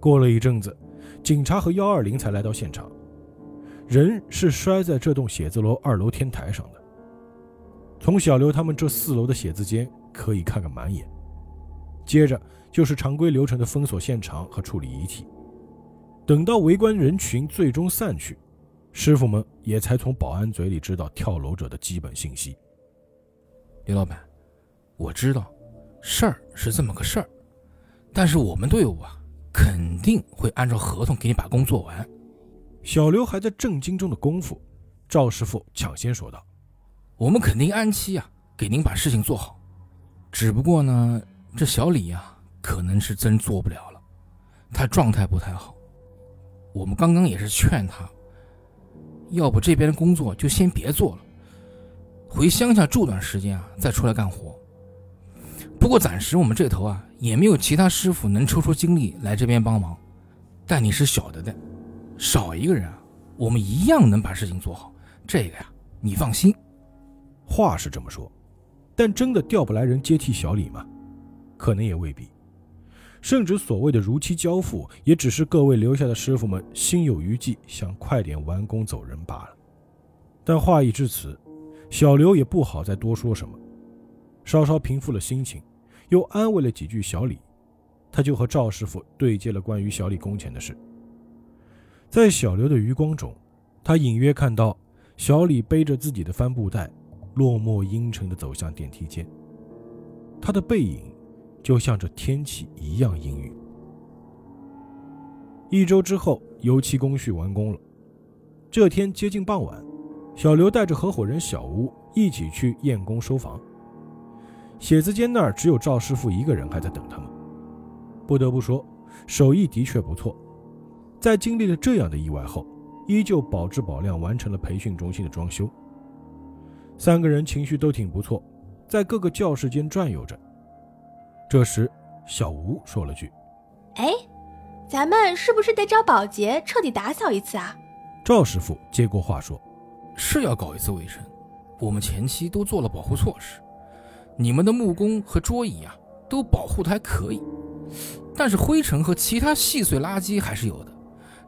Speaker 1: 过了一阵子，警察和幺二零才来到现场，人是摔在这栋写字楼二楼天台上的。从小刘他们这四楼的写字间可以看个满眼，接着就是常规流程的封锁现场和处理遗体。等到围观人群最终散去，师傅们也才从保安嘴里知道跳楼者的基本信息。
Speaker 3: 李老板，我知道，事儿是这么个事儿，但是我们队伍啊，肯定会按照合同给你把工做完。
Speaker 1: 小刘还在震惊中的功夫，赵师傅抢先说道：“
Speaker 3: 我们肯定按期啊，给您把事情做好。只不过呢，这小李呀，可能是真做不了了，他状态不太好。我们刚刚也是劝他，要不这边的工作就先别做了。”回乡下住段时间啊，再出来干活。不过暂时我们这头啊，也没有其他师傅能抽出精力来这边帮忙。但你是晓得的，少一个人啊，我们一样能把事情做好。这个呀，你放心。
Speaker 1: 话是这么说，但真的调不来人接替小李吗？可能也未必。甚至所谓的如期交付，也只是各位留下的师傅们心有余悸，想快点完工走人罢了。但话已至此。小刘也不好再多说什么，稍稍平复了心情，又安慰了几句小李，他就和赵师傅对接了关于小李工钱的事。在小刘的余光中，他隐约看到小李背着自己的帆布袋，落寞阴沉地走向电梯间。他的背影，就像这天气一样阴郁。一周之后，油漆工序完工了。这天接近傍晚。小刘带着合伙人小吴一起去验工收房。写字间那儿只有赵师傅一个人还在等他们。不得不说，手艺的确不错。在经历了这样的意外后，依旧保质保量完成了培训中心的装修。三个人情绪都挺不错，在各个教室间转悠着。这时，小吴说了句：“
Speaker 5: 哎，咱们是不是得找保洁彻底打扫一次啊？”
Speaker 1: 赵师傅接过话说。
Speaker 3: 是要搞一次卫生，我们前期都做了保护措施，你们的木工和桌椅啊都保护的还可以，但是灰尘和其他细碎垃圾还是有的，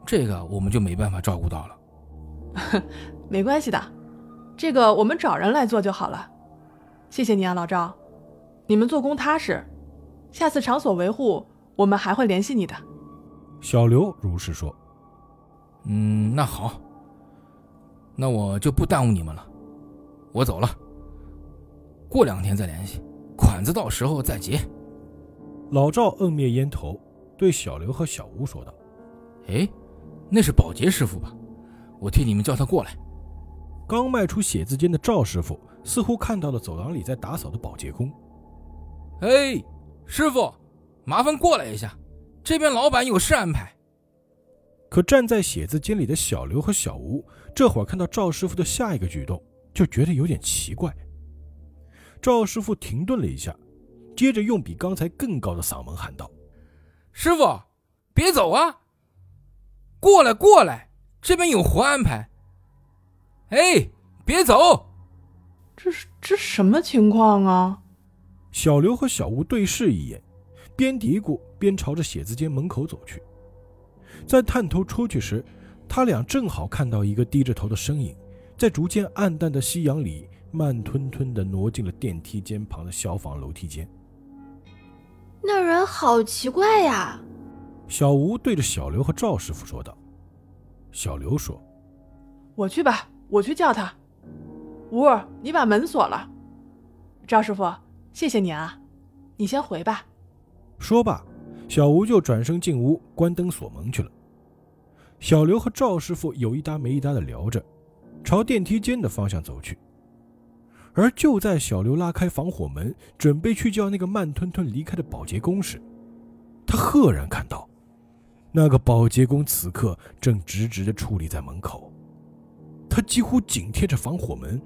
Speaker 3: 这个我们就没办法照顾到了。
Speaker 4: 没关系的，这个我们找人来做就好了。谢谢你啊，老赵，你们做工踏实，下次场所维护我们还会联系你的。
Speaker 1: 小刘如实说。
Speaker 3: 嗯，那好。那我就不耽误你们了，我走了。过两天再联系，款子到时候再结。
Speaker 1: 老赵摁灭烟头，对小刘和小吴说道：“
Speaker 3: 哎，那是保洁师傅吧？我替你们叫他过来。”
Speaker 1: 刚迈出写字间的赵师傅似乎看到了走廊里在打扫的保洁工。
Speaker 3: “哎，师傅，麻烦过来一下，这边老板有事安排。”
Speaker 1: 可站在写字间里的小刘和小吴，这会儿看到赵师傅的下一个举动，就觉得有点奇怪。赵师傅停顿了一下，接着用比刚才更高的嗓门喊道：“
Speaker 3: 师傅，别走啊！过来，过来，这边有活安排。哎，别走！
Speaker 4: 这是这什么情况啊？”
Speaker 1: 小刘和小吴对视一眼，边嘀咕边朝着写字间门口走去。在探头出去时，他俩正好看到一个低着头的身影，在逐渐暗淡的夕阳里，慢吞吞地挪进了电梯间旁的消防楼梯间。
Speaker 5: 那人好奇怪呀！
Speaker 1: 小吴对着小刘和赵师傅说道。小刘说：“
Speaker 4: 我去吧，我去叫他。吴儿，你把门锁了。赵师傅，谢谢你啊，你先回吧。”
Speaker 1: 说罢。小吴就转身进屋，关灯锁门去了。小刘和赵师傅有一搭没一搭的聊着，朝电梯间的方向走去。而就在小刘拉开防火门，准备去叫那个慢吞吞离开的保洁工时，他赫然看到，那个保洁工此刻正直直的矗立在门口。他几乎紧贴着防火门，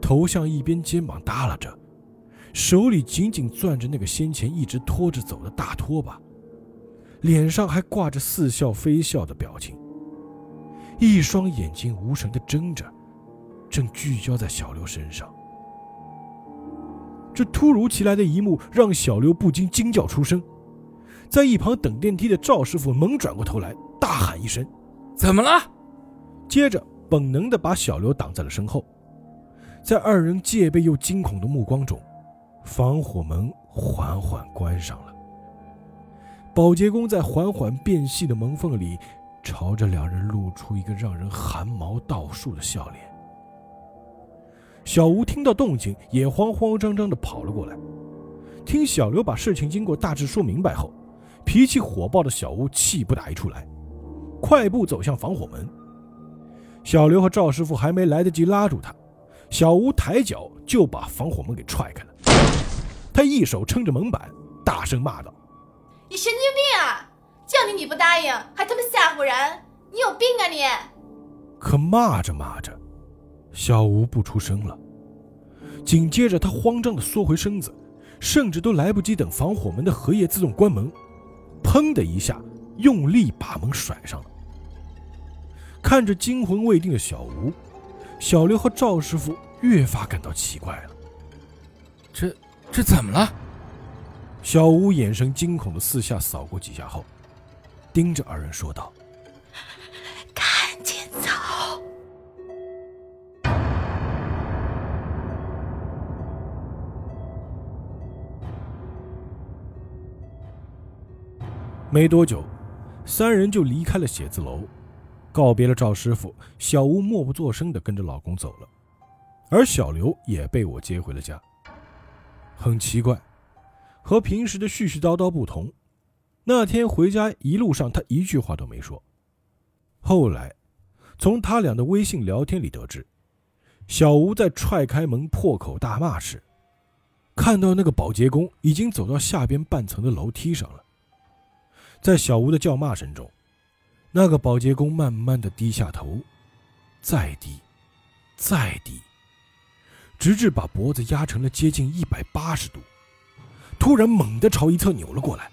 Speaker 1: 头向一边，肩膀耷拉着，手里紧紧攥着那个先前一直拖着走的大拖把。脸上还挂着似笑非笑的表情，一双眼睛无神的睁着，正聚焦在小刘身上。这突如其来的一幕让小刘不禁惊叫出声，在一旁等电梯的赵师傅猛转过头来，大喊一声：“
Speaker 3: 怎么了？”
Speaker 1: 接着本能的把小刘挡在了身后。在二人戒备又惊恐的目光中，防火门缓缓关上了。保洁工在缓缓变细的门缝里，朝着两人露出一个让人汗毛倒竖的笑脸。小吴听到动静，也慌慌张张地跑了过来。听小刘把事情经过大致说明白后，脾气火爆的小吴气不打一处来，快步走向防火门。小刘和赵师傅还没来得及拉住他，小吴抬脚就把防火门给踹开了。他一手撑着门板，大声骂道：“
Speaker 5: 你神经病啊！叫你你不答应，还他妈吓唬人！你有病啊你！”
Speaker 1: 可骂着骂着。小吴不出声了，紧接着他慌张地缩回身子，甚至都来不及等防火门的荷叶自动关门，砰的一下，用力把门甩上了。看着惊魂未定的小吴，小刘和赵师傅越发感到奇怪了。
Speaker 3: 这这怎么了？
Speaker 1: 小吴眼神惊恐的四下扫过几下后，盯着二人说道。赶紧走没多久，三人就离开了写字楼，告别了赵师傅。小吴默不作声的跟着老公走了，而小刘也被我接回了家。很奇怪，和平时的絮絮叨叨不同，那天回家一路上他一句话都没说。后来，从他俩的微信聊天里得知，小吴在踹开门破口大骂时，看到那个保洁工已经走到下边半层的楼梯上了。在小吴的叫骂声中，那个保洁工慢慢的低下头，再低，再低，直至把脖子压成了接近一百八十度，突然猛地朝一侧扭了过来，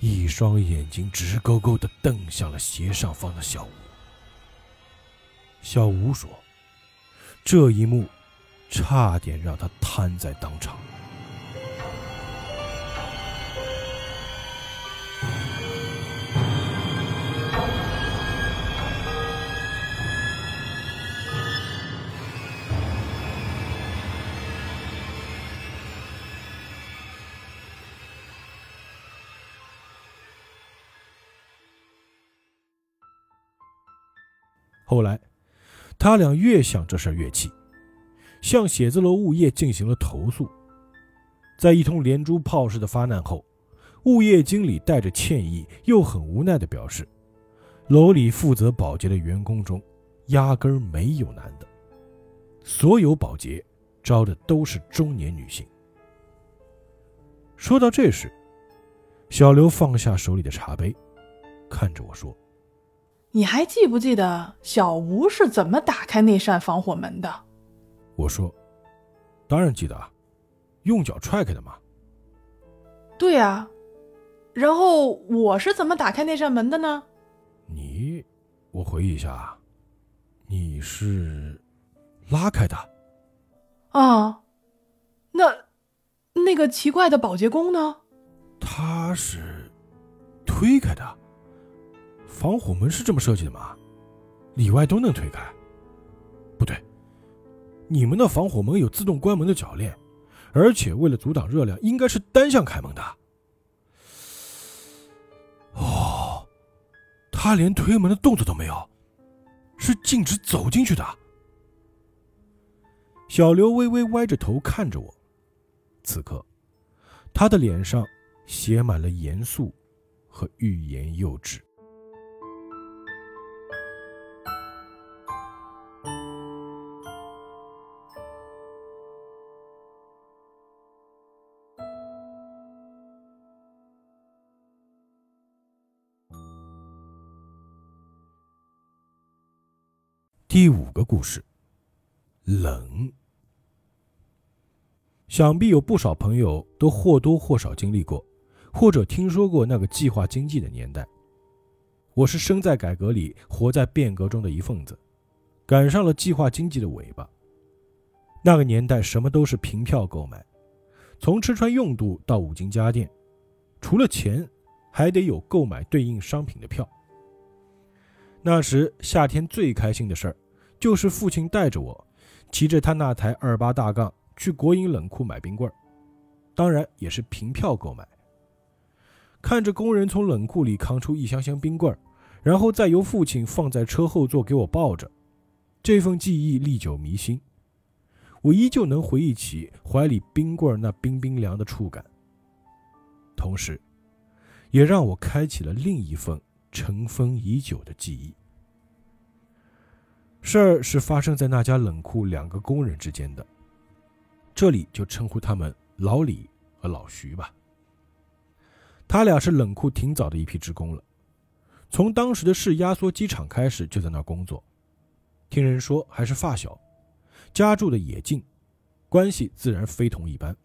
Speaker 1: 一双眼睛直勾勾的瞪向了斜上方的小吴。小吴说：“这一幕，差点让他瘫在当场。”后来，他俩越想这事越气，向写字楼物业进行了投诉。在一通连珠炮式的发难后，物业经理带着歉意又很无奈地表示，楼里负责保洁的员工中，压根没有男的，所有保洁招的都是中年女性。说到这时，小刘放下手里的茶杯，看着我说。
Speaker 4: 你还记不记得小吴是怎么打开那扇防火门的？
Speaker 1: 我说：“当然记得啊，用脚踹开的嘛。”
Speaker 4: 对呀，然后我是怎么打开那扇门的呢？
Speaker 1: 你，我回忆一下，你是拉开的。
Speaker 4: 啊，那那个奇怪的保洁工呢？
Speaker 1: 他是推开的。防火门是这么设计的吗？里外都能推开？不对，你们的防火门有自动关门的铰链，而且为了阻挡热量，应该是单向开门的。哦，他连推门的动作都没有，是径直走进去的。小刘微微歪着头看着我，此刻，他的脸上写满了严肃和欲言又止。第五个故事，冷。想必有不少朋友都或多或少经历过，或者听说过那个计划经济的年代。我是生在改革里、活在变革中的一份子，赶上了计划经济的尾巴。那个年代，什么都是凭票购买，从吃穿用度到五金家电，除了钱，还得有购买对应商品的票。那时夏天最开心的事儿，就是父亲带着我，骑着他那台二八大杠去国营冷库买冰棍儿，当然也是凭票购买。看着工人从冷库里扛出一箱箱冰棍儿，然后再由父亲放在车后座给我抱着，这份记忆历久弥新。我依旧能回忆起怀里冰棍儿那冰冰凉的触感，同时，也让我开启了另一份尘封已久的记忆。事儿是发生在那家冷库两个工人之间的，这里就称呼他们老李和老徐吧。他俩是冷库挺早的一批职工了，从当时的市压缩机厂开始就在那工作，听人说还是发小。家住的也近，关系自然非同一般。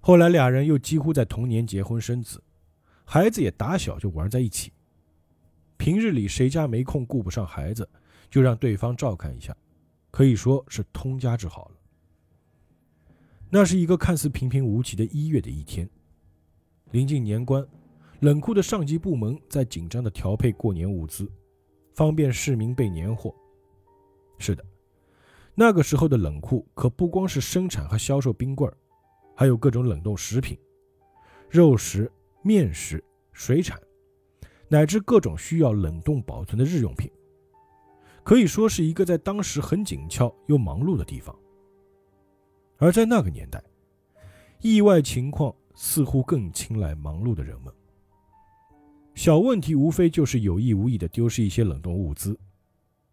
Speaker 1: 后来俩人又几乎在同年结婚生子，孩子也打小就玩在一起。平日里谁家没空顾不上孩子，就让对方照看一下，可以说是通家之好了。那是一个看似平平无奇的一月的一天，临近年关，冷库的上级部门在紧张的调配过年物资，方便市民备年货。是的。那个时候的冷库可不光是生产和销售冰棍儿，还有各种冷冻食品、肉食、面食、水产，乃至各种需要冷冻保存的日用品，可以说是一个在当时很紧俏又忙碌的地方。而在那个年代，意外情况似乎更青睐忙碌的人们。小问题无非就是有意无意的丢失一些冷冻物资，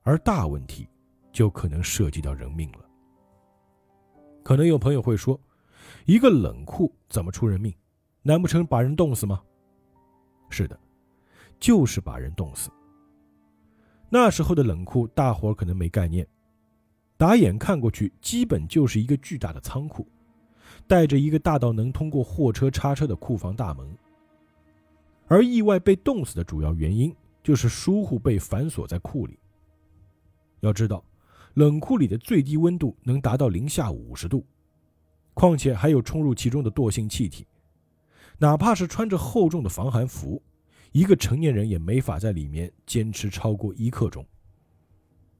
Speaker 1: 而大问题。就可能涉及到人命了。可能有朋友会说，一个冷库怎么出人命？难不成把人冻死吗？是的，就是把人冻死。那时候的冷库，大伙可能没概念，打眼看过去，基本就是一个巨大的仓库，带着一个大到能通过货车叉车的库房大门。而意外被冻死的主要原因，就是疏忽被反锁在库里。要知道。冷库里的最低温度能达到零下五十度，况且还有冲入其中的惰性气体，哪怕是穿着厚重的防寒服，一个成年人也没法在里面坚持超过一刻钟。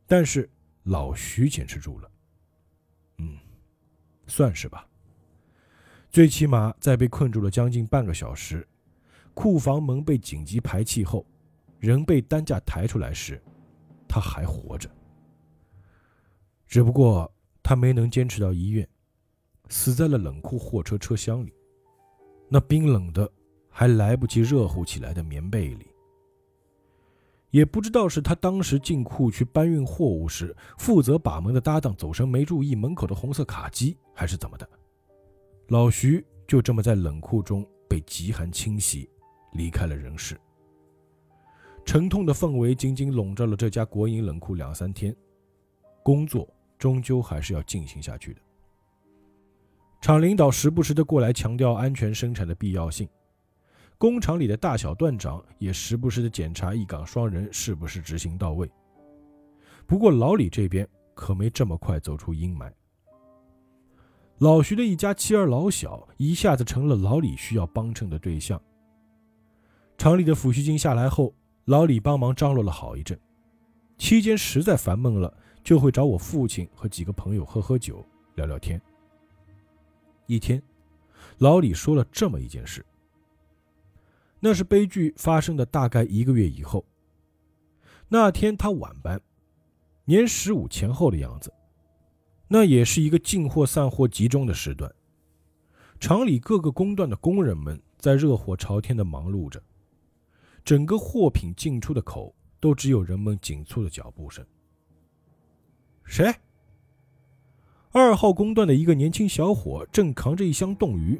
Speaker 1: 但是老徐坚持住了，嗯，算是吧。最起码在被困住了将近半个小时，库房门被紧急排气后，人被担架抬出来时，他还活着。只不过他没能坚持到医院，死在了冷库货车车厢里，那冰冷的还来不及热乎起来的棉被里。也不知道是他当时进库去搬运货物时，负责把门的搭档走神没注意门口的红色卡机，还是怎么的，老徐就这么在冷库中被极寒侵袭，离开了人世。沉痛的氛围紧紧笼罩了这家国营冷库两三天，工作。终究还是要进行下去的。厂领导时不时的过来强调安全生产的必要性，工厂里的大小段长也时不时的检查一岗双人是不是执行到位。不过老李这边可没这么快走出阴霾。老徐的一家妻儿老小一下子成了老李需要帮衬的对象。厂里的抚恤金下来后，老李帮忙张罗了好一阵，期间实在烦闷了。就会找我父亲和几个朋友喝喝酒、聊聊天。一天，老李说了这么一件事。那是悲剧发生的大概一个月以后。那天他晚班，年十五前后的样子。那也是一个进货散货集中的时段，厂里各个工段的工人们在热火朝天的忙碌着，整个货品进出的口都只有人们紧促的脚步声。谁？二号工段的一个年轻小伙正扛着一箱冻鱼，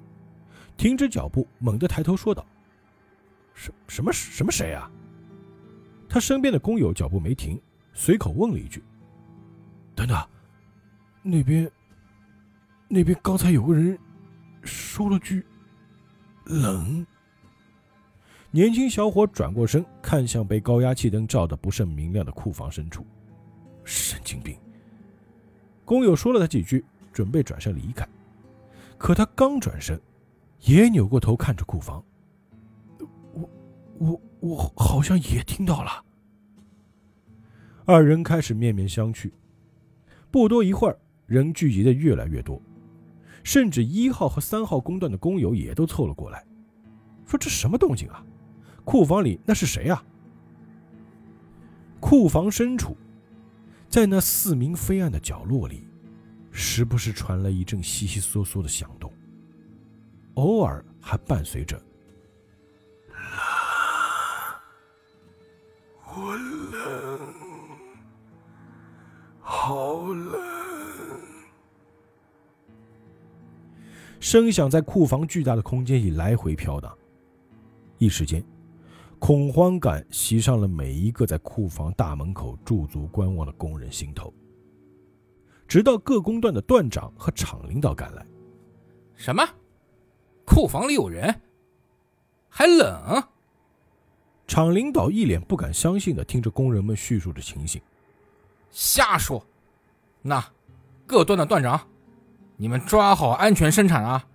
Speaker 1: 停止脚步，猛地抬头说道：“什什么什么谁啊？”他身边的工友脚步没停，随口问了一句：“等等，那边……那边刚才有个人说了句‘冷’。”年轻小伙转过身，看向被高压气灯照得不甚明亮的库房深处，神经病。工友说了他几句，准备转身离开，可他刚转身，也扭过头看着库房。我、我、好像也听到了。二人开始面面相觑，不多一会儿，人聚集的越来越多，甚至一号和三号工段的工友也都凑了过来。说这什么动静啊？库房里那是谁啊？库房深处，在那四明飞暗的角落里，时不时传来一阵悉悉嗦嗦的响动，偶尔还伴随着“
Speaker 2: 我冷，好冷”，
Speaker 1: 声响在库房巨大的空间里来回飘荡，一时间。恐慌感袭上了每一个在库房大门口驻足观望的工人心头。直到各工段的段长和厂领导赶来，
Speaker 3: 什么？库房里有人？还冷？
Speaker 1: 厂领导一脸不敢相信的听着工人们叙述着情形。
Speaker 3: 瞎说！那各段的段长，你们抓好安全生产啊！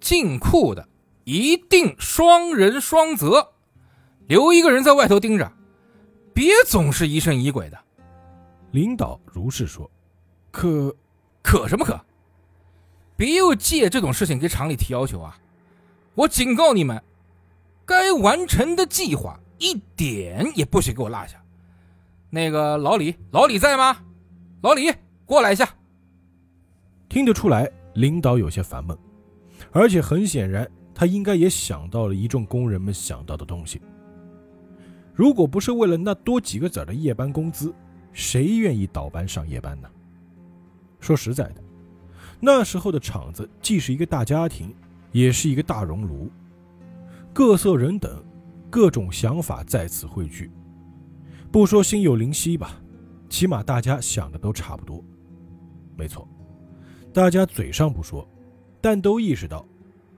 Speaker 3: 进库的一定双人双责。留一个人在外头盯着，别总是疑神疑鬼的。
Speaker 1: 领导如是说，可
Speaker 3: 可什么可？别又借这种事情给厂里提要求啊！我警告你们，该完成的计划一点也不许给我落下。那个老李，老李在吗？老李，过来一下。
Speaker 1: 听得出来，领导有些烦闷，而且很显然，他应该也想到了一众工人们想到的东西。如果不是为了那多几个子儿的夜班工资，谁愿意倒班上夜班呢？说实在的，那时候的厂子既是一个大家庭，也是一个大熔炉，各色人等，各种想法在此汇聚。不说心有灵犀吧，起码大家想的都差不多。没错，大家嘴上不说，但都意识到，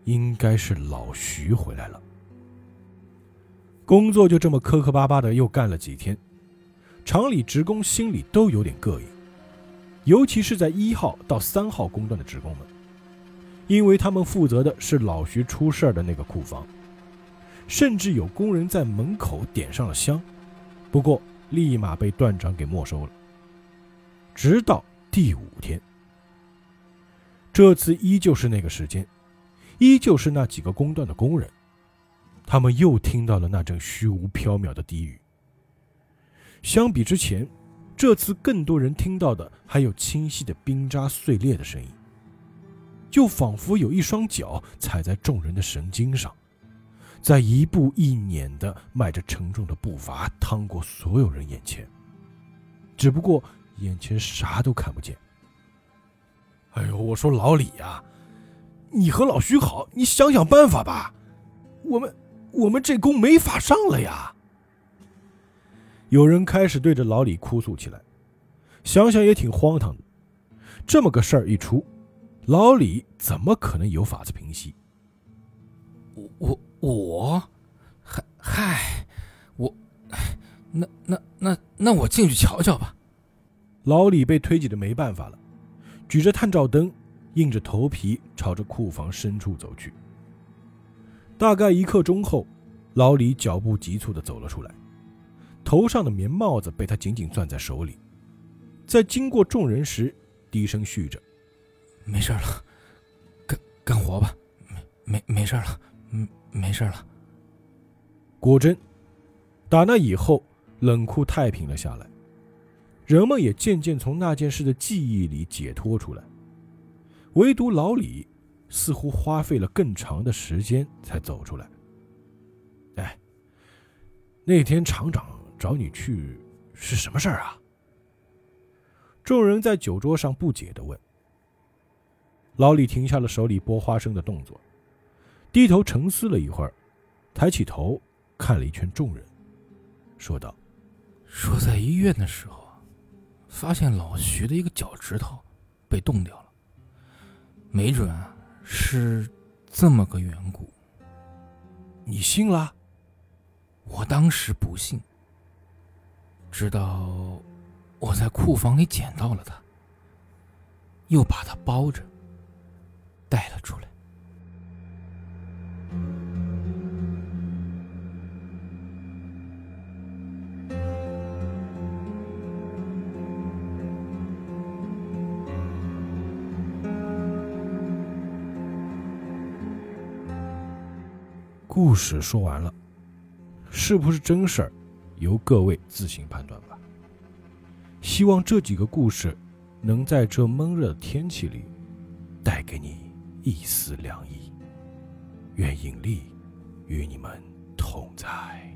Speaker 1: 应该是老徐回来了。工作就这么磕磕巴巴的又干了几天，厂里职工心里都有点膈应，尤其是在一号到三号工段的职工们，因为他们负责的是老徐出事儿的那个库房，甚至有工人在门口点上了香，不过立马被段长给没收了。直到第五天，这次依旧是那个时间，依旧是那几个工段的工人。他们又听到了那阵虚无缥缈的低语。相比之前，这次更多人听到的还有清晰的冰渣碎裂的声音，就仿佛有一双脚踩在众人的神经上，在一步一撵的迈着沉重的步伐趟过所有人眼前。只不过眼前啥都看不见。哎呦，我说老李呀，你和老徐好，你想想办法吧，我们。我们这工没法上了呀！有人开始对着老李哭诉起来，想想也挺荒唐的。这么个事儿一出，老李怎么可能有法子平息？
Speaker 3: 我嗨嗨，我，那那那那我进去瞧瞧吧。
Speaker 1: 老李被推挤的没办法了，举着探照灯，硬着头皮朝着库房深处走去。大概一刻钟后，老李脚步急促的走了出来，头上的棉帽子被他紧紧攥在手里，在经过众人时，低声续着：“
Speaker 3: 没事了，干干活吧，没没没事了，嗯，没事了。”
Speaker 1: 果真，打那以后，冷库太平了下来，人们也渐渐从那件事的记忆里解脱出来，唯独老李。似乎花费了更长的时间才走出来。哎，那天厂长找你去是什么事儿啊？众人在酒桌上不解的问。老李停下了手里剥花生的动作，低头沉思了一会儿，抬起头看了一圈众人，说道：“
Speaker 3: 说在医院的时候，发现老徐的一个脚趾头被冻掉了，没准。”是这么个缘故，
Speaker 1: 你信了？
Speaker 3: 我当时不信，直到我在库房里捡到了它，又把它包着带了出来。
Speaker 1: 故事说完了，是不是真事儿，由各位自行判断吧。希望这几个故事能在这闷热的天气里带给你一丝凉意。愿引力与你们同在。